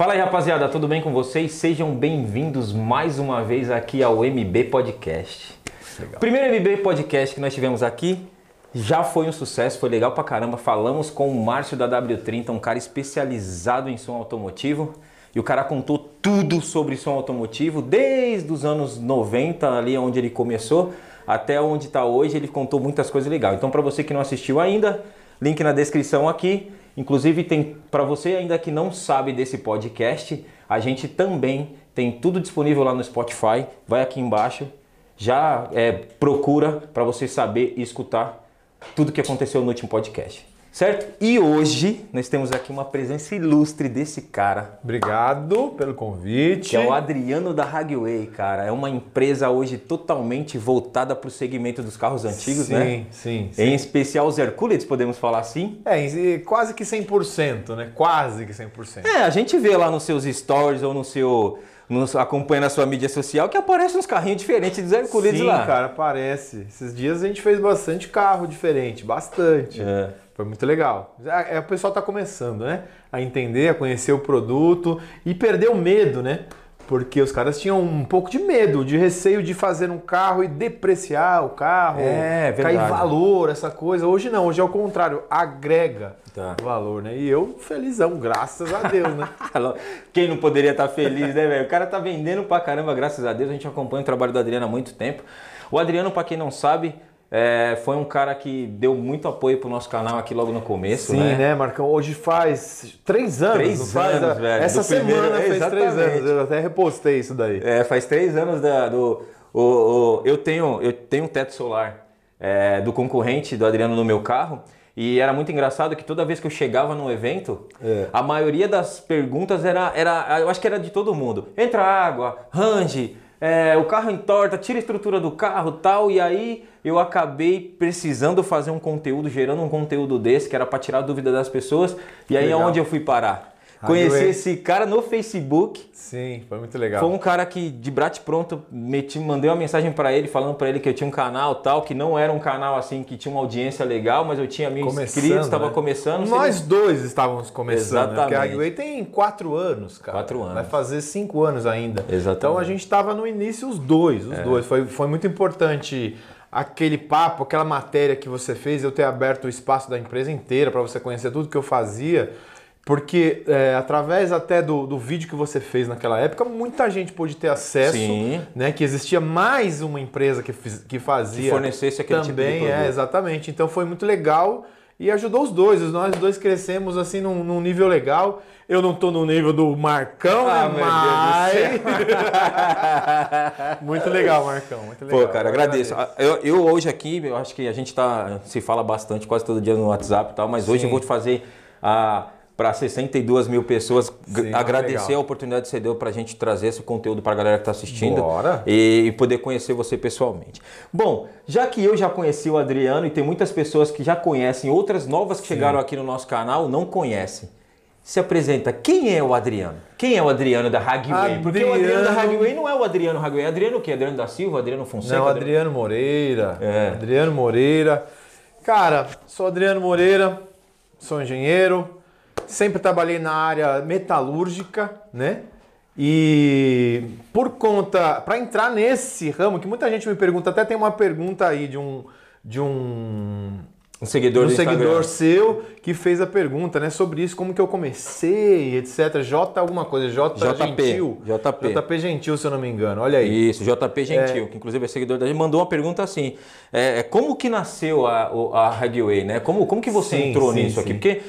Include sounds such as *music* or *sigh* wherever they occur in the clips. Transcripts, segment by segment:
Fala aí, rapaziada, tudo bem com vocês? Sejam bem-vindos mais uma vez aqui ao MB Podcast. Legal. Primeiro MB Podcast que nós tivemos aqui já foi um sucesso, foi legal pra caramba. Falamos com o Márcio da W30, um cara especializado em som automotivo. E o cara contou tudo sobre som automotivo, desde os anos 90, ali onde ele começou, até onde está hoje. Ele contou muitas coisas legais. Então, para você que não assistiu ainda, link na descrição aqui. Inclusive, tem para você ainda que não sabe desse podcast, a gente também tem tudo disponível lá no Spotify. Vai aqui embaixo, já é, procura para você saber e escutar tudo que aconteceu no último podcast. Certo? E hoje nós temos aqui uma presença ilustre desse cara. Obrigado pelo convite. Que é o Adriano da Hagway, cara. É uma empresa hoje totalmente voltada para o segmento dos carros antigos, sim, né? Sim, sim. Em especial os Hercules, podemos falar assim? É, quase que 100%, né? Quase que 100%. É, a gente vê lá nos seus stories ou no seu nos acompanha na sua mídia social que aparecem uns carrinhos diferentes dos Hercules Sim, lá. Sim, cara, aparece. Esses dias a gente fez bastante carro diferente, bastante. É. Foi muito legal. É, o pessoal está começando, né? A entender, a conhecer o produto e perder o medo, né? Porque os caras tinham um pouco de medo, de receio de fazer um carro e depreciar o carro, é, cair valor, essa coisa. Hoje não, hoje é o contrário, agrega tá. valor, né? E eu felizão, graças a Deus, né? *laughs* Quem não poderia estar tá feliz, né, velho? O cara tá vendendo pra caramba, graças a Deus. A gente acompanha o trabalho do Adriano há muito tempo. O Adriano, para quem não sabe, é, foi um cara que deu muito apoio pro nosso canal aqui logo no começo, Sim, né? né, Marcão? Hoje faz três anos. Três anos, faz, velho. Essa semana primeiro, fez exatamente. três anos. Eu até repostei isso daí. É, faz três anos da, do... O, o, eu, tenho, eu tenho um teto solar é, do concorrente do Adriano no meu carro. E era muito engraçado que toda vez que eu chegava no evento, é. a maioria das perguntas era, era, eu acho que era de todo mundo. Entra água, range, é, o carro entorta, tira a estrutura do carro tal, e aí eu acabei precisando fazer um conteúdo, gerando um conteúdo desse, que era para tirar a dúvida das pessoas, e aí Legal. aonde eu fui parar? Conheci esse cara no Facebook. Sim, foi muito legal. Foi um cara que de brate pronto meti, mandei uma mensagem para ele falando para ele que eu tinha um canal tal, que não era um canal assim que tinha uma audiência legal, mas eu tinha mil começando, inscritos, estava né? começando. Nós seria... dois estávamos começando, Exatamente. né? porque a Highway tem quatro anos, cara. Quatro anos. Vai fazer cinco anos ainda. Exatamente. Então a gente estava no início os dois, os é. dois. Foi, foi muito importante aquele papo, aquela matéria que você fez, eu ter aberto o espaço da empresa inteira para você conhecer tudo que eu fazia. Porque é, através até do, do vídeo que você fez naquela época, muita gente pôde ter acesso, Sim. né? Que existia mais uma empresa que, que fazia. Que fornecesse aquele também, tipo de produto. é, exatamente. Então foi muito legal e ajudou os dois. Nós dois crescemos assim num, num nível legal. Eu não estou no nível do Marcão, ah, né? Mas. *laughs* muito legal, Marcão. Muito legal. Pô, cara, agradeço. agradeço. Eu, eu, hoje aqui, eu acho que a gente tá, se fala bastante, quase todo dia no WhatsApp e tal, mas Sim. hoje eu vou te fazer a para 62 mil pessoas. Sim, agradecer legal. a oportunidade que você deu para a gente trazer esse conteúdo para a galera que está assistindo e, e, poder conhecer você pessoalmente. Bom, já que eu já conheci o Adriano e tem muitas pessoas que já conhecem, outras novas que Sim. chegaram aqui no nosso canal não conhecem. Se apresenta, quem é o Adriano? Quem é o Adriano da Hagway? Adriano... Porque o Adriano da Hagway não é o Adriano Hagway. Adriano o quê? Adriano da Silva, Adriano Fonseca? Não, Adriano Moreira. É. Adriano Moreira. Cara, sou Adriano Moreira, sou engenheiro, sempre trabalhei na área metalúrgica, né? E por conta, para entrar nesse ramo, que muita gente me pergunta, até tem uma pergunta aí de um de um um seguidor, um seguidor seu que fez a pergunta, né, sobre isso, como que eu comecei, etc. J alguma coisa, J JP, Gentil. JP. JP Gentil, se eu não me engano. Olha aí. Isso, JP Gentil, é... que inclusive é seguidor da gente, mandou uma pergunta assim: é, é como que nasceu a, a Hagway, né? Como, como que você sim, entrou sim, nisso sim. aqui? Porque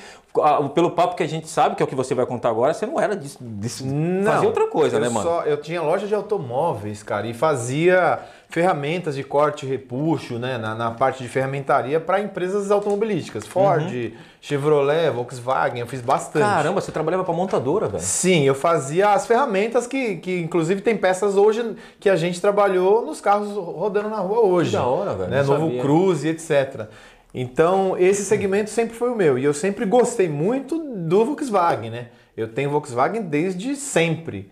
pelo papo que a gente sabe, que é o que você vai contar agora, você não era de, de não, fazer outra coisa, né, mano? Só, eu tinha loja de automóveis, cara, e fazia ferramentas de corte e repuxo, né, na, na parte de ferramentaria para empresas automobilísticas, Ford, uhum. Chevrolet, Volkswagen, eu fiz bastante. Caramba, você trabalhava para montadora, velho? Sim, eu fazia as ferramentas que, que inclusive tem peças hoje que a gente trabalhou nos carros rodando na rua hoje. Que da hora, velho. Né, Novo Cruz e etc. Então, esse *laughs* segmento sempre foi o meu. E eu sempre gostei muito do Volkswagen, né? Eu tenho Volkswagen desde sempre.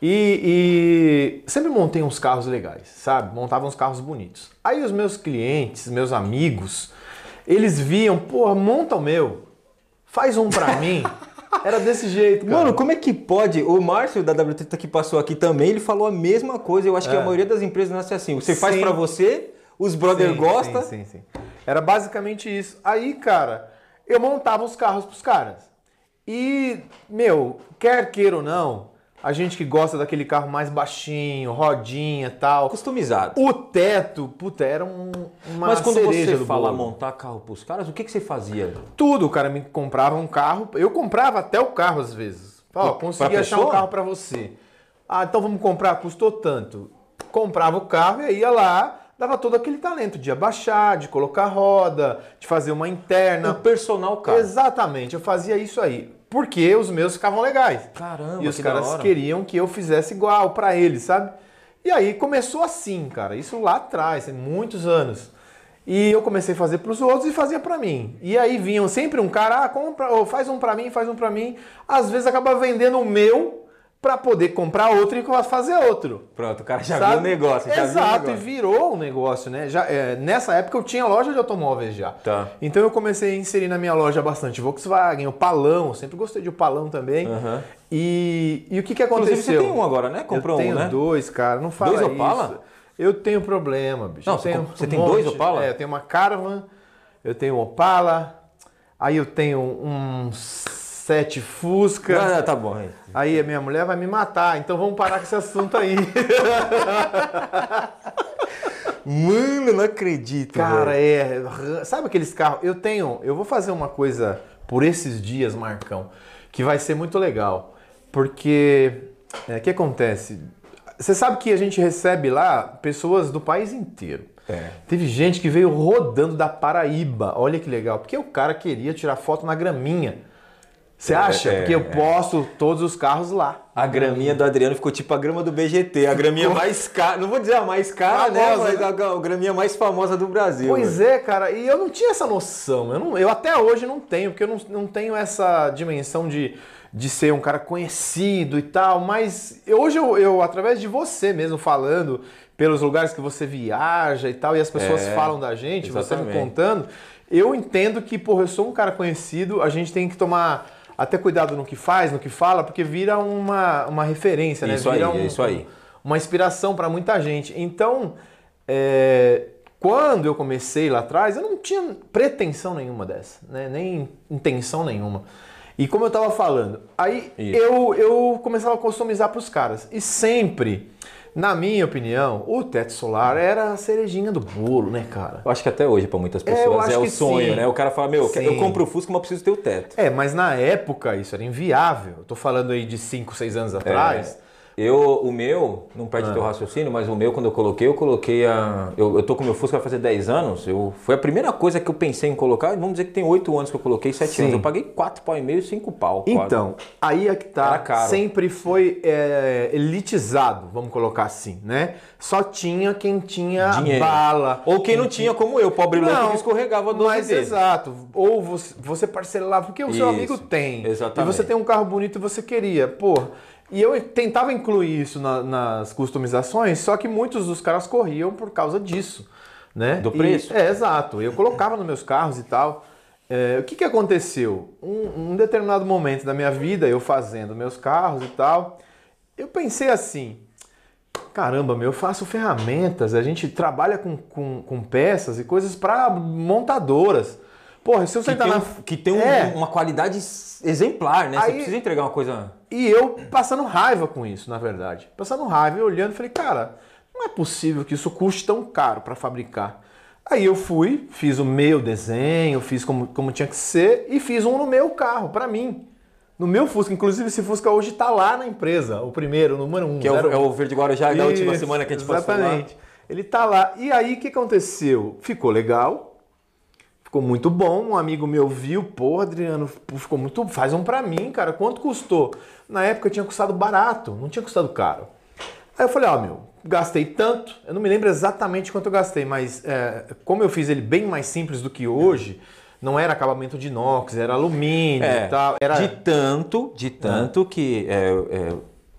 E, e, sempre montei uns carros legais, sabe? Montava uns carros bonitos. Aí os meus clientes, meus amigos, eles viam, pô, monta o meu, faz um pra *laughs* mim. Era desse jeito, cara. Mano, como é que pode? O Márcio da W30 que passou aqui também, ele falou a mesma coisa. Eu acho que a É. maioria das empresas nasce assim. Você faz Sim. pra você, os brother Sim, gostam. Sim, sim, sim. Era basicamente isso. Aí, cara, eu montava os carros pros caras. E, meu, quer queira ou não, a gente que gosta daquele carro mais baixinho, rodinha e tal. Customizado. O teto, puta, era um, uma Mas quando você fala bolo. montar carro pros caras, o que, que você fazia? Tudo, o cara me comprava um carro. Eu comprava até o carro às vezes. Ó, consegui achar um carro pra você. Ah, então vamos comprar, custou tanto. Comprava o carro e aí ia lá, dava todo aquele talento de abaixar, de colocar roda, de fazer uma O interna. personal car. Exatamente, eu fazia isso aí. Porque os meus ficavam legais. Caramba, E os que caras queriam que eu fizesse igual pra eles, sabe? E aí começou assim, cara. Isso lá atrás, tem muitos anos. E eu comecei a fazer pros outros e fazia pra mim. E aí vinham sempre um cara, ah, compra, ou faz um pra mim, faz um pra mim. Às vezes acaba vendendo o meu pra poder comprar outro e fazer outro. Pronto, o cara já Sabe? viu o negócio. Exato, viu o e negócio. virou um negócio, né? Já, é, nessa época eu tinha loja de automóveis já. Tá. Então eu comecei a inserir na minha loja bastante Volkswagen, o Palão, sempre gostei de Opalão também. Aham. E, e o que, que Inclusive aconteceu? você tem um agora, né? Comprou eu tenho um, né? dois, cara, não fala Dois isso. Opala? Eu tenho problema, bicho. Não, tenho você um tem dois monte. Opala? É, eu tenho uma Caravan, eu tenho um Opala, aí eu tenho um sete Fusca. Ah, tá bom. aí. Aí a minha mulher vai me matar, então vamos parar com esse assunto aí. *laughs* Mano, não acredito. Cara, velho. é. Sabe aqueles carros? Eu tenho. Eu vou fazer uma coisa por esses dias, Marcão, que vai ser muito legal. Porque. é, O que acontece? Você sabe que a gente recebe lá pessoas do país inteiro. É. Teve gente que veio rodando da Paraíba. Olha que legal. Porque o cara queria tirar foto na graminha. Você acha? é, porque eu é. posto todos os carros lá. A graminha do Adriano ficou tipo a grama do BGT, a graminha mais cara, não vou dizer a mais cara, né? Famosa, Mas né? a, a graminha mais famosa do Brasil. Pois velho. é, cara, e eu não tinha essa noção. Eu, não- eu até hoje não tenho, porque eu não, não tenho essa dimensão de, de ser um cara conhecido e tal. Mas hoje eu, eu, através de você mesmo falando, pelos lugares que você viaja e tal, e as pessoas É, falam da gente, você me exatamente. contando, eu entendo que, porra, eu sou um cara conhecido, a gente tem que tomar. Até cuidado no que faz, no que fala, porque vira uma, uma referência, né? Isso aí, Vira é isso aí. uma inspiração para muita gente. Então, é, quando eu comecei lá atrás, eu não tinha pretensão nenhuma dessa, né? nem intenção nenhuma. E como eu estava falando, aí Isso. eu, eu começava a customizar para os caras. E sempre, na minha opinião, o teto solar era a cerejinha do bolo, né, cara? Eu acho que até hoje, pra muitas É, pessoas, é, acho o sonho, sim. né? O cara fala, meu, Sim. eu compro o Fusca, mas preciso ter o teto. É, mas na época isso era inviável. Eu tô falando aí de 5, 6 anos atrás. Eu, o meu, não Ah. perde teu raciocínio, mas o meu, quando eu coloquei, eu coloquei a. Eu, eu tô com o meu Fusca vai fazer 10 anos. Eu, foi a primeira coisa que eu pensei em colocar. Vamos dizer que tem 8 anos que eu coloquei, 7 Sim. anos. Eu paguei 4 pau e meio, 5 pau. quase. Então, aí é que tá. Sempre foi é, elitizado, vamos colocar assim, né? Só tinha quem tinha Dinheiro. bala. Ou quem não tinha, como eu, pobre louco Não, que escorregava do Mas dele. exato. Ou você, você parcelava, porque o seu Isso, amigo tem. exatamente. E você tem um carro bonito e você queria. Porra. E eu tentava incluir isso na- nas customizações, só que muitos dos caras corriam por causa disso. Né? Do E- preço. é, exato. Eu colocava nos meus carros e tal. É, o que, que aconteceu? Um, um determinado momento da minha vida, eu fazendo meus carros e tal, eu pensei assim: caramba, meu, eu faço ferramentas, a gente trabalha com, com, com peças e coisas para montadoras. Porra, se eu Que sentar na. um- que tem um- É. uma qualidade exemplar, né? Você Aí- precisa entregar uma coisa. E eu passando raiva com isso, na verdade. Passando raiva e olhando, falei, cara, não é possível que isso custe tão caro para fabricar. Aí eu fui, fiz o meu desenho, fiz como, como tinha que ser e fiz um no meu carro, para mim. No meu Fusca, inclusive esse Fusca hoje tá lá na empresa, o primeiro, o número um. Que é o, é o Verde Guarujá da última semana que a gente passou. Exatamente. Ele tá lá. E aí o que aconteceu? Ficou legal. Ficou muito bom. Um amigo meu viu, pô, Adriano, ficou muito. Faz um pra mim, cara. Quanto custou? Na época tinha custado barato, não tinha custado caro. Aí eu falei, ó, meu, gastei tanto. Eu não me lembro exatamente quanto eu gastei, mas é, como eu fiz ele bem mais simples do que hoje, não era acabamento de inox, era alumínio É, e tal. Era... De tanto, de tanto que é, é,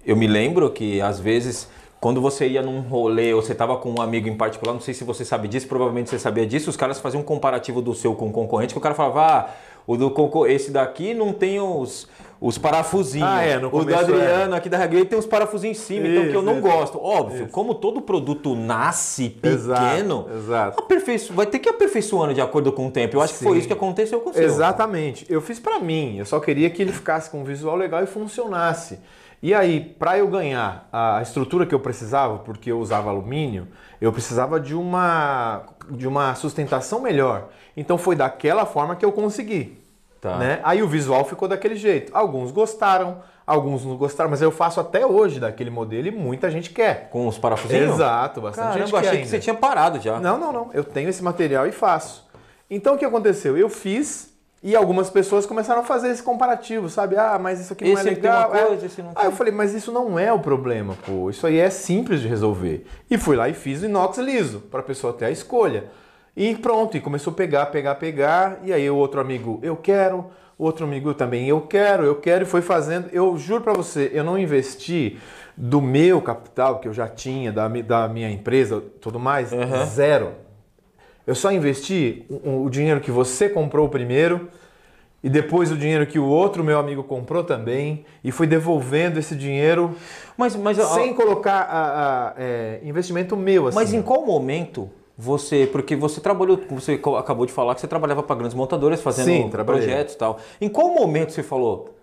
eu me lembro que às vezes quando você ia num rolê ou você tava com um amigo em particular, não sei se você sabe disso, provavelmente você sabia disso, os caras faziam um comparativo do seu com o concorrente, que o cara falava, ah, o do esse daqui não tem os os parafusinhos. Ah, é, no o do Adriano aqui da Regrade tem uns parafusinhos em cima, isso, então que eu não isso, gosto. Óbvio, isso. como todo produto nasce pequeno, exato, exato. vai ter que aperfeiçoando de acordo com o tempo. Eu acho Sim. que foi isso que aconteceu com o seu. Exatamente. Eu fiz para mim, eu só queria que ele ficasse com um visual legal e funcionasse. E aí, para eu ganhar a estrutura que eu precisava, porque eu usava alumínio, eu precisava de uma, de uma sustentação melhor. Então foi daquela forma que eu consegui. Tá. Né? Aí o visual ficou daquele jeito. Alguns gostaram, alguns não gostaram, mas eu faço até hoje daquele modelo e muita gente quer. Com os parafusinhos? Exato, bastante Caramba, gente eu achei que ainda. você tinha parado já. Não, não, não. Eu tenho esse material e faço. Então o que aconteceu? Eu fiz e algumas pessoas começaram a fazer esse comparativo, sabe? Ah, mas isso aqui não esse é legal. Tem uma coisa, é. esse não tem. Aí eu falei, mas isso não é o problema, pô. Isso aí é simples de resolver. E fui lá e fiz o inox liso, para a pessoa ter a escolha. E pronto, e começou a pegar, pegar, pegar. E aí o outro amigo, eu quero. O outro amigo também, eu quero, eu quero. E foi fazendo. Eu juro para você, eu não investi do meu capital que eu já tinha, da, da minha empresa, tudo mais, uhum. zero. Eu só investi o, dinheiro que você comprou primeiro e depois o dinheiro que o outro meu amigo comprou também e fui devolvendo esse dinheiro mas, mas, sem colocar a, a, é, investimento meu. Assim. Mas em qual momento você, porque você trabalhou, você acabou de falar que você trabalhava para grandes montadoras fazendo Sim, projetos e tal. Em qual momento você falou,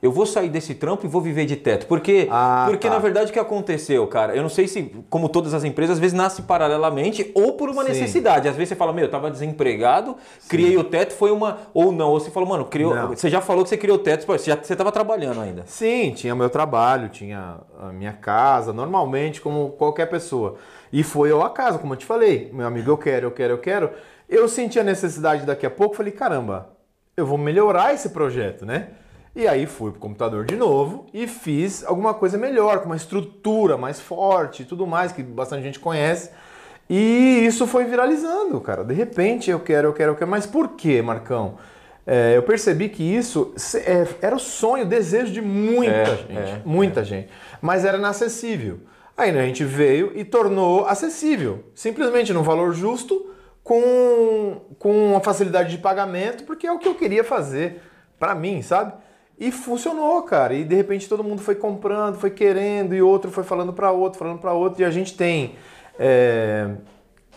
eu vou sair desse trampo e vou viver de teto. Porque, ah, porque tá. na verdade o que aconteceu, cara? Eu não sei se, como todas as empresas, às vezes nasce paralelamente ou por uma Sim. necessidade. Às vezes você fala, meu, eu tava desempregado, Sim. criei o teto, foi uma. Ou não, ou você falou, mano, criou. Não. Você já falou que você criou o teto, você já você tava trabalhando ainda. Sim, tinha meu trabalho, tinha a minha casa, normalmente, como qualquer pessoa. E foi eu a casa, como eu te falei. Meu amigo, eu quero, eu quero, eu quero. Eu senti a necessidade daqui a pouco, falei, caramba, eu vou melhorar esse projeto, né? E aí fui pro computador de novo e fiz alguma coisa melhor, com uma estrutura mais forte e tudo mais, que bastante gente conhece. E isso foi viralizando, cara. De repente eu quero, eu quero, eu quero. Mas por quê, Marcão? É, eu percebi que isso é, era o sonho, o desejo de muita é, gente. É, muita é. gente. Mas era inacessível. Aí né, a gente veio e tornou acessível, simplesmente num valor justo, com, com uma facilidade de pagamento, porque é o que eu queria fazer para mim, sabe? E funcionou, cara. E de repente todo mundo foi comprando, foi querendo, e outro foi falando para outro, falando para outro, e a gente tem é,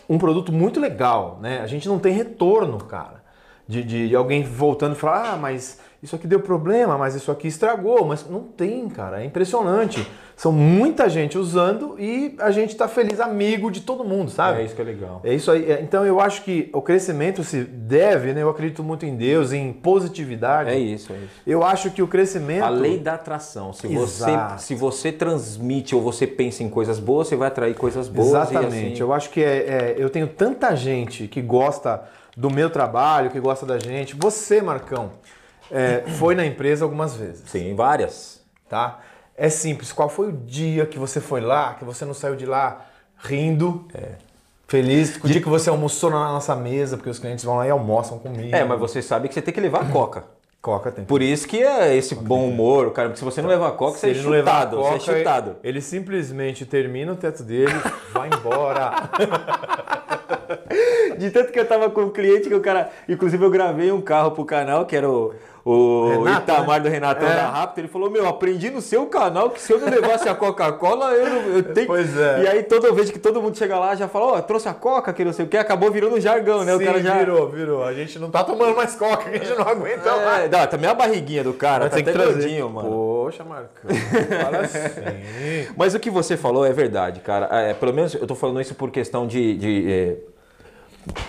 um produto muito legal, né? A gente não tem retorno, cara, de, de, de alguém voltando e falar, ah, mas isso aqui deu problema, mas isso aqui estragou, mas não tem, cara, é impressionante. São muita gente usando e a gente está feliz, amigo de todo mundo, sabe? É isso que é legal. É isso aí. É, então eu acho que o crescimento se deve, né? Eu acredito muito em Deus, em positividade. É isso, é isso. Eu acho que o crescimento. A lei da atração. Se você, se você transmite ou você pensa em coisas boas, você vai atrair coisas boas. Exatamente. Assim... Eu acho que é, é, eu tenho tanta gente que gosta do meu trabalho, que gosta da gente. Você, Marcão, é, foi na empresa algumas vezes. Sim, várias. Tá? É simples. Qual foi o dia que você foi lá, que você não saiu de lá rindo? É. Feliz, o dia que você almoçou na nossa mesa, porque os clientes vão lá e almoçam comigo. É, mas você sabe que você tem que levar a coca. Coca tem. Por isso que é esse coca bom humor, cara, porque se você não levar coca, se você é chutado, coca, você é chutado. Ele simplesmente termina o teto dele, *laughs* vai embora. *laughs* De tanto que eu tava com um cliente que o cara, inclusive eu gravei um carro pro canal, que era o o Renato, Itamar né? do Renatão é. da Rápido, ele falou: Meu, aprendi no seu canal que se eu não levasse a Coca-Cola, eu, não, eu tenho. Pois é. E aí toda vez que todo mundo chega lá já fala: Ó, oh, trouxe a Coca, que não sei o que, acabou virando um jargão, né? Sim, o cara já. Virou, virou. A gente não tá tomando mais Coca, a gente não aguenta é, mais. Dá, também a barriguinha do cara, Mas tá tem até que gordinho, mano. Poxa, Marcão. Fala assim. *laughs* Mas o que você falou é verdade, cara. É, pelo menos eu tô falando isso por questão de. de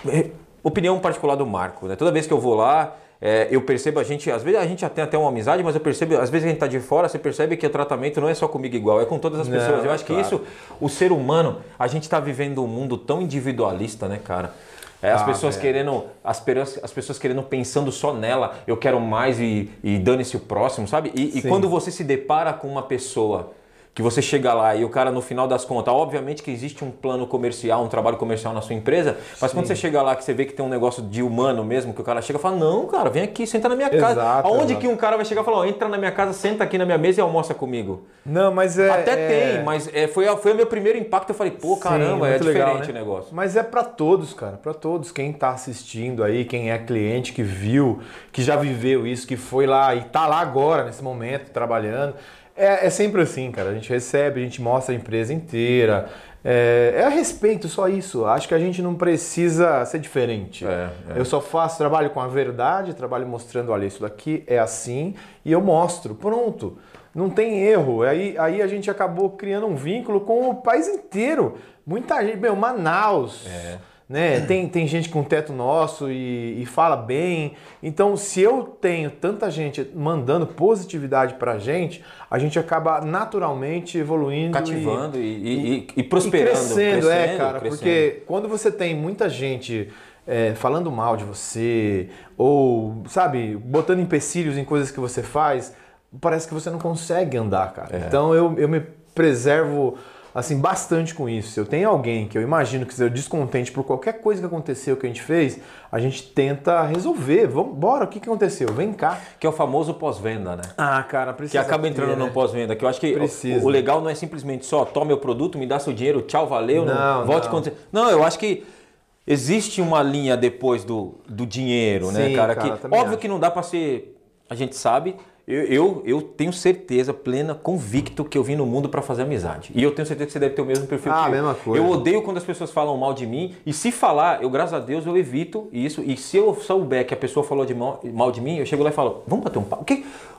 é, opinião particular do Marco, né? Toda vez que eu vou lá é, eu percebo a gente, às vezes a gente tem até uma amizade, mas eu percebo, às vezes a gente está de fora, você percebe que o tratamento não é só comigo igual, é com todas as pessoas. Não, eu acho claro. que isso, o ser humano, a gente está vivendo um mundo tão individualista, né, cara? É, as ah, pessoas querendo, as, as, pessoas querendo pensando só nela, eu quero mais e, e dane-se o próximo, sabe? E, e quando você se depara com uma pessoa que você chega lá e o cara no final das contas, obviamente que existe um plano comercial, um trabalho comercial na sua empresa, mas Sim. quando você chega lá que você vê que tem um negócio de humano mesmo, que o cara chega e fala, não, cara, vem aqui, senta na minha casa. Exato, Aonde exato. que um cara vai chegar e falar, oh, entra na minha casa, senta aqui na minha mesa e almoça comigo? Não, mas é... Até é... tem, mas é, foi, foi o meu primeiro impacto, eu falei, pô, caramba, Sim, é diferente legal, né? o negócio. Mas é para todos, cara, para todos, quem tá assistindo aí, quem é cliente, que viu, que já viveu isso, que foi lá e tá lá agora, nesse momento, trabalhando, é, é, sempre assim, cara. A gente recebe, a gente mostra a empresa inteira. É, é, a respeito, só isso. Acho que a gente não precisa ser diferente. É, é. eu só faço trabalho com a verdade, trabalho mostrando, olha, isso daqui é assim, e eu mostro. Pronto. Não tem erro. Aí, aí a gente acabou criando um vínculo com o país inteiro. Muita gente, meu, Manaus. É né? Tem, tem gente com teto nosso e, e, fala bem. Então, se eu tenho tanta gente mandando positividade pra gente, a gente acaba naturalmente evoluindo. Cativando e, e, e, e prosperando. crescendo, é, cara. Crescendo. Porque quando você tem muita gente é, falando mal de você, ou, sabe, botando empecilhos em coisas que você faz, parece que você não consegue andar, cara. É. Então, eu, eu me preservo assim bastante com isso. Se eu tenho alguém que eu imagino que seja descontente por qualquer coisa que aconteceu que a gente fez, a gente tenta resolver. Vamos, bora, o que, que aconteceu? Vem cá. Que é o famoso pós-venda, né? Ah, cara, precisa. Que acaba entrando ter, no né? pós-venda. Que eu acho que o, o, legal não é simplesmente só toma meu produto, me dá seu dinheiro, tchau, valeu, não, não volte quando Não, eu acho que existe uma linha depois do, do dinheiro, né, Sim, né, cara? cara que, óbvio acho. que não dá para ser. A gente sabe, eu, eu, eu, tenho certeza plena, convicto que eu vim no mundo para fazer amizade. E eu tenho certeza que você deve ter o mesmo perfil ah, que eu. mesma coisa. Eu odeio quando as pessoas falam mal de mim. E se falar, eu, graças a Deus, eu evito isso. E se eu souber que a pessoa falou de mal, mal de mim, eu chego lá e falo, vamos bater um papo. O que, o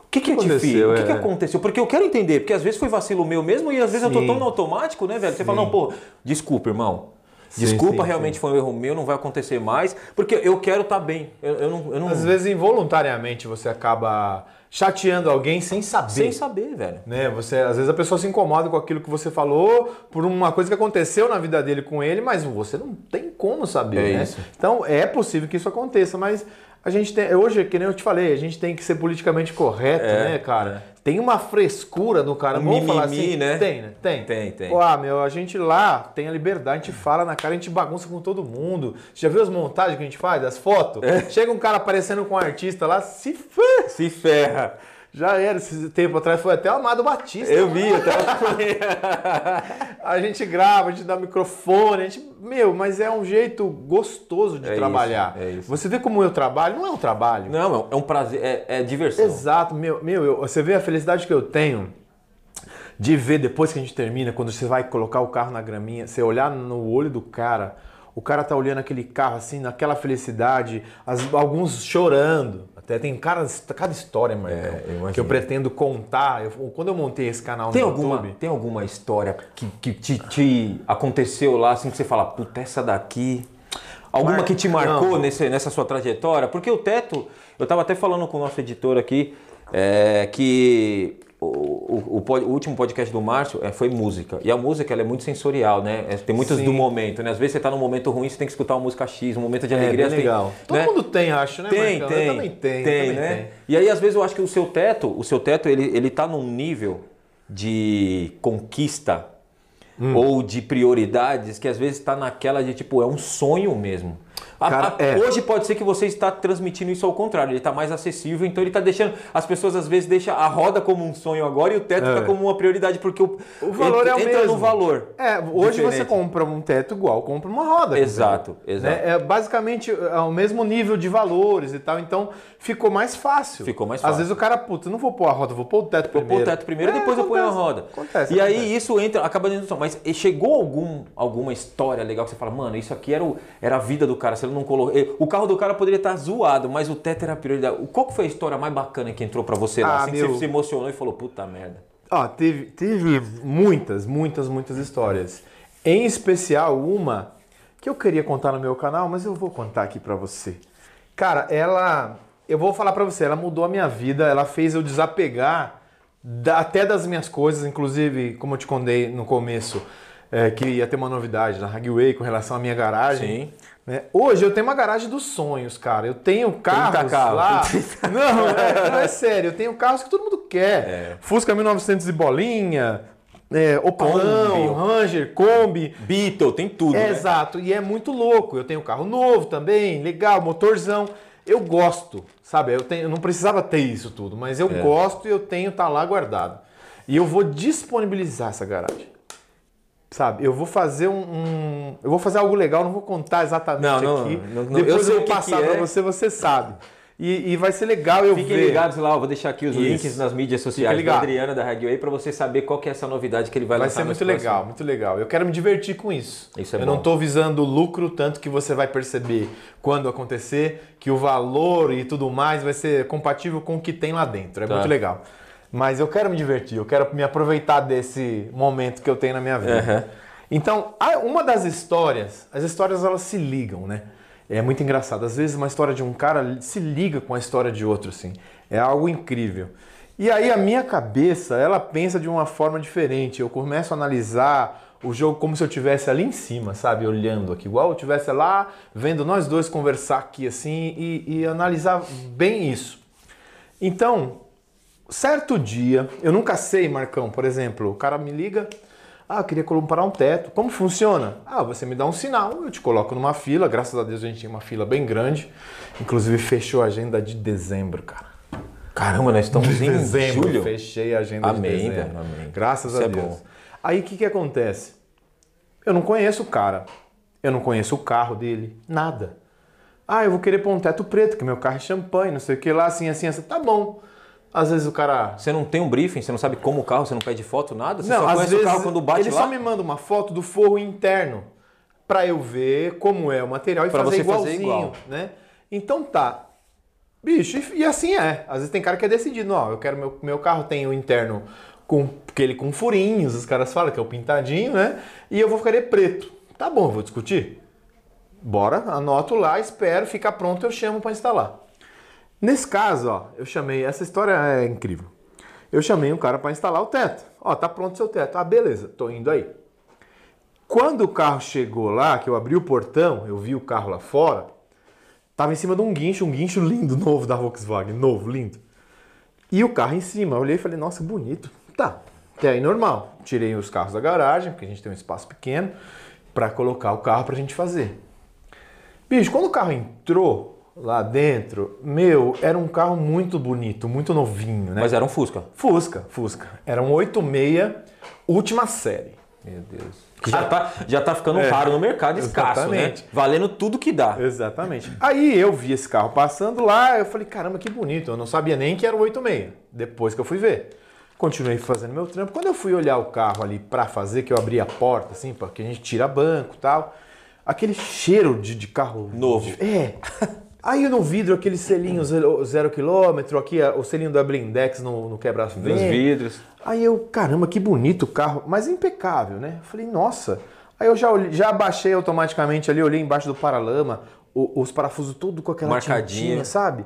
que, que, que aconteceu? O que, que é. aconteceu? Porque eu quero entender, porque às vezes foi vacilo meu mesmo e às vezes Sim. eu tô tão no automático, né, velho? Você Sim. fala, não, pô, desculpa, irmão. Desculpa, sim, realmente sim. foi um erro meu, não vai acontecer mais, porque eu quero estar tá bem. Eu, eu, não, eu não... Às vezes, involuntariamente, você acaba chateando alguém sem saber. Sem saber, velho. Né? Você, às vezes a pessoa se incomoda com aquilo que você falou por uma coisa que aconteceu na vida dele com ele, mas você não tem como saber, é né? Isso. Então é possível que isso aconteça, mas a gente tem, hoje, que nem eu te falei, a gente tem que ser politicamente correto, é, né, cara? É. Tem uma frescura no cara, vamos Mimimi, falar assim, né? Tem, né? Tem. Tem, tem. Pô, ah, meu, a gente lá tem a liberdade, a gente fala na cara, a gente bagunça com todo mundo. Você já viu as montagens que a gente faz, as fotos? É. Chega um cara aparecendo com um artista lá, se ferra. Se ferra. Já era, esse tempo atrás foi até o Amado Batista. Eu vi, até *laughs* A gente grava, a gente dá microfone, a gente. Meu, mas é um jeito gostoso de é trabalhar. Isso, é isso. Você vê como eu trabalho, não é um trabalho. Não, é um prazer, é, é diversão. Exato, meu, meu eu, você vê a felicidade que eu tenho de ver depois que a gente termina, quando você vai colocar o carro na graminha, você olhar no olho do cara, o cara tá olhando aquele carro assim, naquela felicidade, as, alguns chorando. Até tem cada, cada história, Marcão, é, que eu pretendo contar. Eu, quando eu montei esse canal tem no alguma, YouTube... Tem alguma história que, que te, te, aconteceu lá, assim, que você fala, puta, essa daqui... Alguma Mar... que te marcou nesse, nessa sua trajetória? Porque o Teto, eu estava até falando com o nosso editor aqui, é, que o, o, o, último podcast do Márcio é, foi música. E a música ela é muito sensorial, né? É, tem muitas Sim. do momento, né? Às vezes você está num momento ruim, você tem que escutar uma música X, um momento de é, alegria. É, legal. Tem, Todo né? mundo tem, acho, né? Tem, Marcão? tem. Eu também tenho. Tem, também né? Tenho. E aí, às vezes, eu acho que o seu teto, o seu teto, ele, ele tá num nível de conquista hum. ou de prioridades que às vezes está naquela de tipo, é um sonho mesmo. Cara, a, a, é. Hoje pode ser que você está transmitindo isso ao contrário, ele está mais acessível, então ele está deixando. As pessoas às vezes deixam a roda como um sonho agora e o teto está é. como uma prioridade, porque o, o valor entra, é o entra mesmo. no valor. É, hoje diferente. você compra um teto igual, compra uma roda. Exato, exato. Né? É basicamente é o mesmo nível de valores e tal, então ficou mais fácil. Ficou mais fácil. Às vezes o cara, puta, não vou pôr a roda, vou pôr o teto primeiro. Vou pôr o teto primeiro e é, depois acontece, eu ponho a roda. Acontece. E acontece. aí isso entra, acaba dentro do Mas chegou algum, alguma história legal que você fala, mano, isso aqui era, o, era a vida do cara, se ele não colocou. O carro do cara poderia estar zoado, mas o teto era a prioridade. Qual foi a história mais bacana que entrou para você lá? Ah, assim meu... que você se emocionou e falou, puta merda. Ah, teve, teve muitas, muitas, muitas histórias. Em especial uma que eu queria contar no meu canal, mas eu vou contar aqui para você. Cara, ela, eu vou falar para você, ela mudou a minha vida, ela fez eu desapegar da, até das minhas coisas, inclusive, como eu te contei no começo, é, que ia ter uma novidade na Hagway com relação à minha garagem. Sim. Né? Hoje eu tenho uma garagem dos sonhos, cara. Eu tenho carros carro. lá. Não, *laughs* é, não é sério. Eu tenho carros que todo mundo quer. É. Fusca 1900 e bolinha, é, Opalão, Ranger, Kombi. Beetle, tem tudo. É, né? Exato, e é muito louco. Eu tenho um carro novo também, legal, motorzão. Eu gosto, sabe? Eu, tenho, eu não precisava ter isso tudo, mas eu É. gosto e eu tenho, tá lá guardado. E eu vou disponibilizar essa garagem. Sabe? Eu vou fazer um, um- Eu vou fazer algo legal, não vou contar exatamente Não, aqui. não, não, eu Depois eu, o vou passar que é. pra você, você sabe. E, e vai ser legal eu Fiquem ver. ligados lá, eu vou deixar aqui os Isso. links nas mídias sociais da. Adriana da Hagway para você saber qual que é essa novidade que ele vai, Vai lançar ser mais muito próximo. legal, muito legal. Eu quero me divertir com isso. Isso é eu bom. não estou visando lucro, tanto que você vai perceber quando acontecer que o valor e tudo mais vai ser compatível com o que tem lá dentro. É Tá. muito legal. Mas eu quero me divertir, eu quero me aproveitar desse momento que eu tenho na minha vida. Aham. Então, uma das histórias, as histórias elas se ligam, né? É muito engraçado. Às vezes uma história de um cara se liga com a história de outro, assim. É algo incrível. E aí a minha cabeça, ela pensa de uma forma diferente. Eu começo a analisar o jogo como se eu estivesse ali em cima, sabe? Olhando aqui, igual eu estivesse lá, vendo nós dois conversar aqui assim e, e analisar bem isso. Então, certo dia, eu nunca sei, Marcão, por exemplo, o cara me liga, ah, eu queria comprar um teto. Como funciona? Ah, você me dá um sinal, eu te coloco numa fila. Graças a Deus a gente tinha uma fila bem grande. Inclusive fechou a agenda de dezembro, cara. Caramba, nós estamos em dezembro, julho. fechei a agenda Amém, de dezembro. velho, amém. Graças Isso a é Deus. bom. Aí o que, que acontece? Eu não conheço o cara. Eu não conheço o carro dele. Nada. Ah, eu vou querer pôr um teto preto, que meu carro é champanhe, não sei o que lá, assim, assim, assim. Tá bom. Às vezes o cara Você não tem um briefing, você não sabe como o carro, você não pede foto, nada? Você não, só às conhece vezes o carro quando bate ele lá? só me manda uma foto do forro interno para eu ver como é o material e Pra fazer você fazer igualzinho, igual. né? Então tá. Bicho, e, e assim é. Às vezes tem cara que é decidido, ó, eu quero meu meu carro tem o interno com aquele com furinhos, os caras falam que é o pintadinho, né? E eu vou querer preto. Tá bom, eu vou discutir. Bora, anoto lá, espero, fica pronto, eu chamo para instalar. Nesse caso, ó, eu chamei, essa história é incrível. Eu chamei um cara para instalar o teto. Ó, tá pronto seu teto. Ah, beleza, tô indo aí. Quando o carro chegou lá, que eu abri o portão, eu vi o carro lá fora, tava em cima de um guincho, um guincho lindo, *laughs* novo da Volkswagen, novo, lindo. E o carro em cima, eu olhei e falei, nossa, bonito. Tá, até aí normal. Tirei os carros da garagem, porque a gente tem um espaço pequeno, para colocar o carro pra gente fazer. Bicho, quando o carro entrou lá dentro, meu, era um carro muito bonito, muito novinho, né? Mas era um Fusca. Fusca, Fusca. Era um 86 última série. Meu Deus. Que já tá, já tá ficando É, raro no mercado, escasso, exatamente. né? Valendo tudo que dá. Exatamente. Aí eu vi esse carro passando lá, eu falei, caramba, que bonito. Eu não sabia nem que era o 86. Depois que eu fui ver. Continuei fazendo meu trampo. Quando eu fui olhar o carro ali pra fazer, que eu abri a porta, assim, porque a gente tira banco e tal, aquele cheiro de, de carro Novo. É. *laughs* Aí no vidro, aquele selinho zero, zero quilômetro, aqui o selinho da Blindex no, no quebra-vento. Nos vidros. Aí eu, caramba, que bonito o carro, mas impecável, né? Eu falei, nossa. Aí eu já, já abaixei automaticamente ali, olhei embaixo do paralama, o- os parafusos tudo com aquela Marcadinho. tintinha, sabe?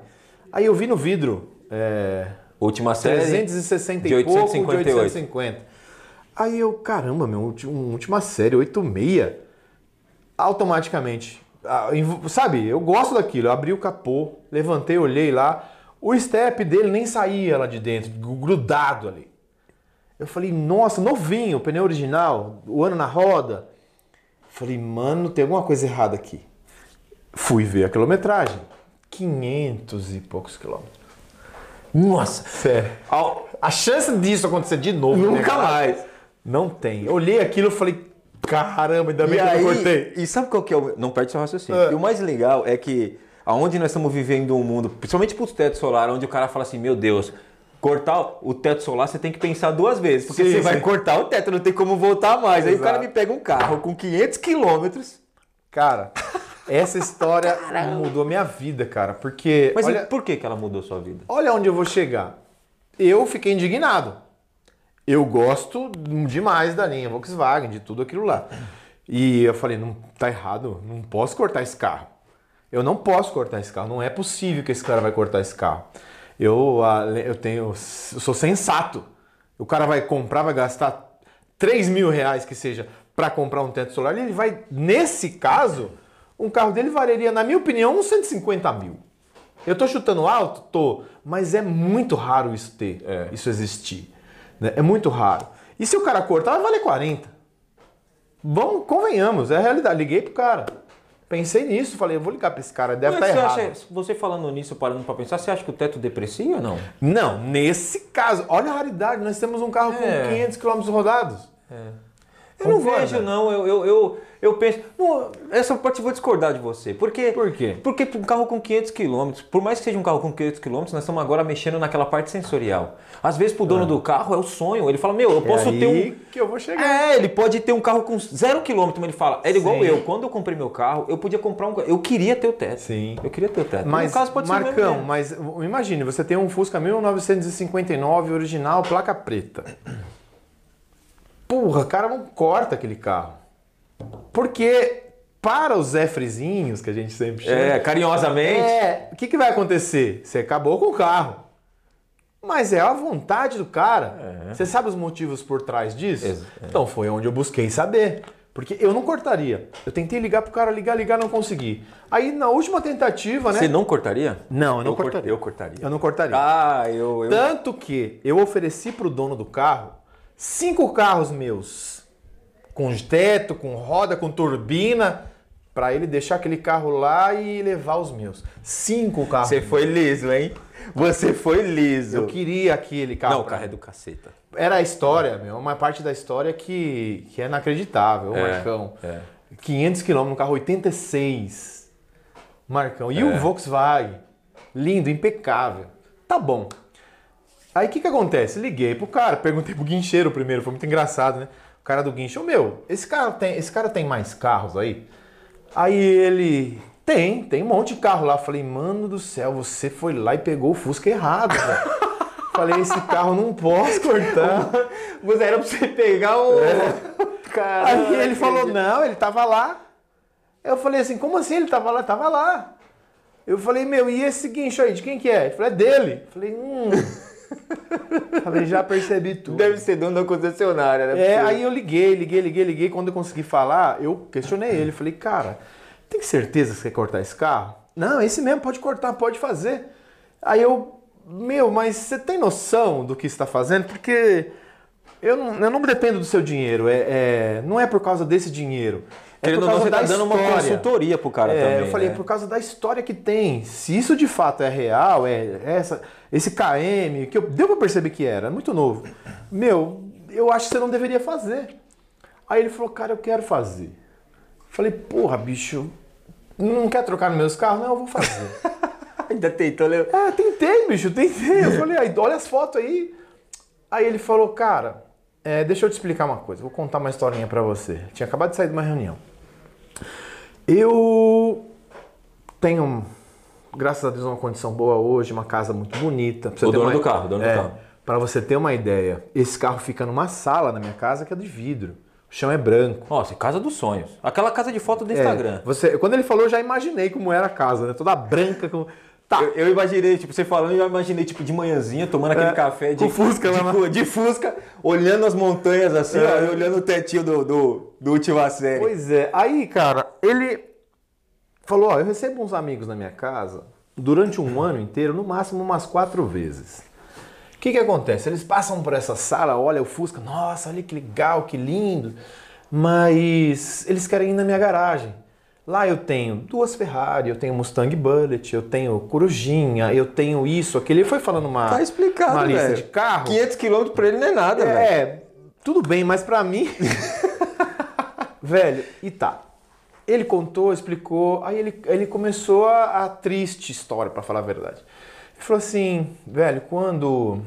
Aí eu vi no vidro, é, Última série. 360 de e pouco, de 858. 850. Aí eu, caramba, meu, última série, 86, automaticamente, sabe, eu gosto daquilo, eu abri o capô, levantei, olhei lá, o step dele nem saía lá de dentro, grudado ali. Eu falei, nossa, novinho, pneu original, o ano na roda. Falei, mano, tem alguma coisa errada aqui. Fui ver a quilometragem, 500 e poucos quilômetros. Nossa. Sério. A chance disso acontecer de novo. Nunca né, mais. Não tem. Eu olhei aquilo e falei, caramba, ainda bem E que eu aí, não cortei. e sabe qual que é o... Não perde seu raciocínio. É. E o mais legal é que aonde nós estamos vivendo um mundo, principalmente pro teto solar, onde o cara fala assim, meu Deus, cortar o teto solar você tem que pensar duas vezes, porque Sim, você vai sim. cortar o teto, não tem como voltar mais. Aí o cara Exato. me pega um carro com 500 quilômetros. Cara, essa história *laughs* mudou minha vida, cara. Porque Mas olha, por que, que ela mudou sua vida? olha onde eu vou chegar. Eu fiquei indignado. Eu gosto demais da linha Volkswagen, de tudo aquilo lá. E eu falei, não tá errado, não posso cortar esse carro. Eu não posso cortar esse carro, não é possível que esse cara vai cortar esse carro. Eu, eu tenho, eu sou sensato. O cara vai comprar, vai gastar 3 mil reais que seja para comprar um teto solar. Ele vai, nesse caso, um carro dele valeria, na minha opinião, uns 150 mil. Eu tô chutando alto? Tô. Mas é muito raro isso ter, isso existir. Né? É muito raro. E se o cara cortar, vai valer 40. Vamos, convenhamos, é a realidade. Liguei pro cara. Pensei nisso, falei, eu vou ligar para esse cara, deve estar tá errado. Acha, você falando nisso, parando para pensar, você acha que o teto deprecia ou não? Não, nesse caso, olha a raridade, nós temos um carro é. com 500 km rodados. É. Eu não vejo, não. Eu, eu, eu, eu penso. Não, essa parte eu vou discordar de você. Porque, Por quê? Porque um carro com 500 km, por mais que seja um carro com 500 km, nós estamos agora mexendo naquela parte sensorial. Às vezes, pro dono ah. do carro é o sonho. Ele fala: Meu, eu posso é ter um. que eu vou chegar. É, ele pode ter um carro com zero quilômetro, mas ele fala: É igual Sim. eu. Quando eu comprei meu carro, eu podia comprar um. Eu queria ter o teto. Sim. Eu queria ter o teto. Mas, no caso, pode Marcão, ser mas imagine, você tem um Fusca 1959 original, placa preta. Porra, cara não corta aquele carro. Porque para os Zé Frizinhos, que a gente sempre chama. É, carinhosamente. É, o que, que vai acontecer? Você acabou com o carro. Mas é a vontade do cara. É. Você sabe os motivos por trás disso? É. Então foi onde eu busquei saber. Porque eu não cortaria. Eu tentei ligar pro cara, ligar, ligar, não consegui. Aí na última tentativa, né? Você não cortaria? Não, eu não eu cortaria. eu cortaria. Eu não cortaria. Ah, eu, eu... Tanto que eu ofereci pro dono do carro cinco carros meus, com teto, com roda, com turbina, para ele deixar aquele carro lá e levar os meus. Cinco carros. Você foi liso, hein? Você foi liso. Eu queria aquele carro. Não, o carro é do caceta. Era a história, meu, uma parte da história que, que é inacreditável, é, Marcão. É. 500 km no carro 86. Marcão. E é. o Volkswagen? Lindo, impecável. Tá bom. Aí o que, que acontece? Liguei pro cara, perguntei pro guincheiro primeiro, foi muito engraçado, né? O cara do guincho, meu, esse cara tem, esse cara tem mais carros aí? Aí ele, tem, tem um monte de carro lá. Falei, mano do céu, você foi lá e pegou o Fusca errado, velho. *laughs* Falei, esse carro não posso cortar. *laughs* Você era pra você pegar o. É. Aí ele falou, não, ele tava lá. Eu falei assim, como assim ele tava lá? Tava lá. Eu falei, meu, e esse guincho aí, de quem que é? Ele falou, é dele. Eu falei, hum. *laughs* Falei, já percebi tudo. Deve ser dono da concessionária, né? É, aí eu liguei, liguei, liguei, liguei. Quando eu consegui falar, eu questionei ele. Falei, cara, tem certeza que você quer cortar esse carro? Não, esse mesmo, pode cortar, pode fazer. Aí eu, meu, mas você tem noção do que está fazendo? Porque eu não, eu não dependo do seu dinheiro. É, é, não é por causa desse dinheiro. É por causa você tá dando uma consultoria pro cara é, também. Eu falei, né? por causa da história que tem. Se isso de fato é real, é, é essa, esse KM, que eu, deu pra perceber que era, muito novo. Meu, eu acho que você não deveria fazer. Aí ele falou, cara, eu quero fazer. Falei, porra, bicho, não quer trocar nos meus carros? Não, eu vou fazer. *laughs* Ainda tentou, né? É, tentei, bicho, tentei. Eu falei, aí, olha as fotos aí. Aí ele falou, cara, é, deixa eu te explicar uma coisa. Vou contar uma historinha para você. Tinha acabado de sair de uma reunião. Eu tenho, graças a Deus, uma condição boa hoje, uma casa muito bonita. o dono uma... do carro, dono é, do carro. Para você ter uma ideia, esse carro fica numa sala na minha casa que é de vidro. O chão é branco. Nossa, casa dos sonhos. Aquela casa de foto do é, Instagram. Você, quando ele falou, eu já imaginei como era a casa, né? Toda branca. Com... Tá. Eu, eu, imaginei, tipo, você falando, eu imaginei, tipo, de manhãzinha, tomando aquele é, café de, Fusca, de, de, Fusca, olhando as montanhas assim, é. ó, olhando o tetinho do, do, do última série. Pois é. Aí, cara, ele falou, ó, eu recebo uns amigos na minha casa durante um ano inteiro, no máximo umas quatro vezes. O que que acontece? Eles passam por essa sala, olha o Fusca, nossa, olha que legal, que lindo, mas eles querem ir na minha garagem. Lá eu tenho duas Ferrari, eu tenho Mustang Bullet, eu tenho Corujinha, eu tenho isso, aquele. Ele foi falando uma, tá explicado, uma lista de carro. 500 km para ele não é nada, é, velho. É, tudo bem, mas para mim. *laughs* velho, e tá. Ele contou, explicou, aí ele, ele começou a, a triste história, para falar a verdade. Ele falou assim, velho, quando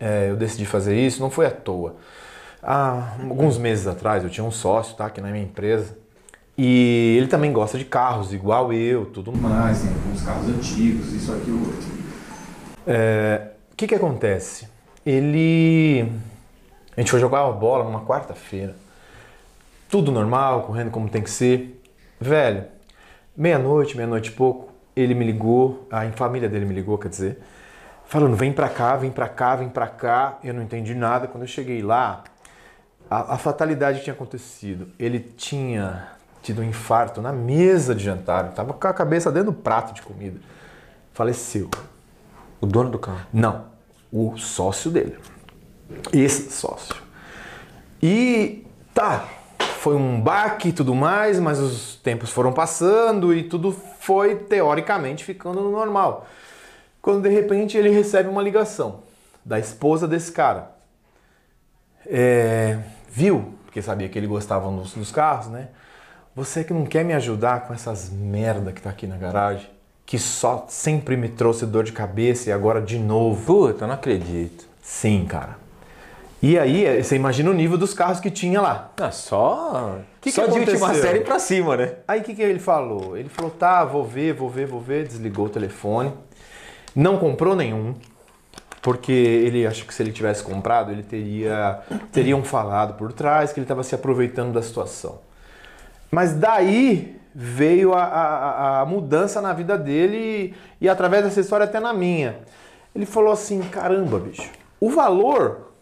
é, eu decidi fazer isso, não foi à toa. Há alguns meses atrás eu tinha um sócio, tá, aqui na minha empresa. E ele também gosta de carros, igual eu, tudo mais, tem alguns carros antigos, isso, aquilo, outro. É, o que que acontece? Ele... A gente foi jogar uma bola numa quarta-feira. Tudo normal, correndo como tem que ser. Velho, meia-noite, meia-noite e pouco, ele me ligou, a família dele me ligou, quer dizer, falando, vem pra cá, vem pra cá, vem pra cá. Eu não entendi nada. Quando eu cheguei lá, a, a fatalidade tinha acontecido. Ele tinha tido um infarto na mesa de jantar, estava com a cabeça dentro do prato de comida. Faleceu. O dono do carro? Não, o sócio dele. Esse sócio. E tá, foi um baque e tudo mais, mas os tempos foram passando e tudo foi teoricamente ficando no normal. Quando de repente ele recebe uma ligação da esposa desse cara. É, viu, porque sabia que ele gostava dos, dos carros, né? Você que não quer me ajudar com essas merda que tá aqui na garagem, que só sempre me trouxe dor de cabeça e agora de novo. Puta, não acredito. Sim, cara. E aí, você imagina o nível dos carros que tinha lá. Ah, só que só que de última série pra cima, né? Aí o que, que ele falou? Ele falou, tá, vou ver, vou ver, vou ver. Desligou o telefone. Não comprou nenhum. Porque ele acha que se ele tivesse comprado, ele teria teriam falado por trás que ele estava se aproveitando da situação. Mas daí veio a, a, a mudança na vida dele e, e através dessa história até na minha. Ele falou assim, caramba, bicho, o valor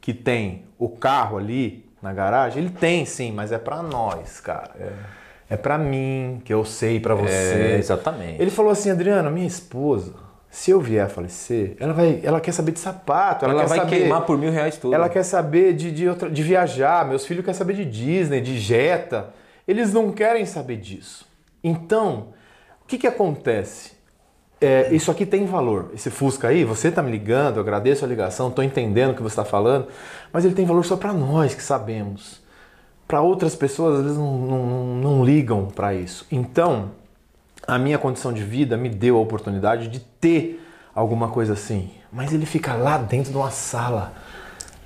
que tem o carro ali na garagem, ele tem sim, mas é para nós, cara. É, é para mim, que eu sei para você. É, exatamente. Ele falou assim, Adriano, minha esposa, se eu vier a falecer, ela vai, ela quer saber de sapato, ela, ela quer vai saber, queimar por mil reais tudo. Ela quer saber de, de, outra, de viajar, meus filhos querem saber de Disney, de Jetta. Eles não querem saber disso. Então, o que, que acontece? É, isso aqui tem valor. Esse Fusca aí, você está me ligando, eu agradeço a ligação, estou entendendo o que você está falando, mas ele tem valor só para nós que sabemos. Para outras pessoas, às vezes não, não, não ligam para isso. Então, a minha condição de vida me deu a oportunidade de ter alguma coisa assim. Mas ele fica lá dentro de uma sala.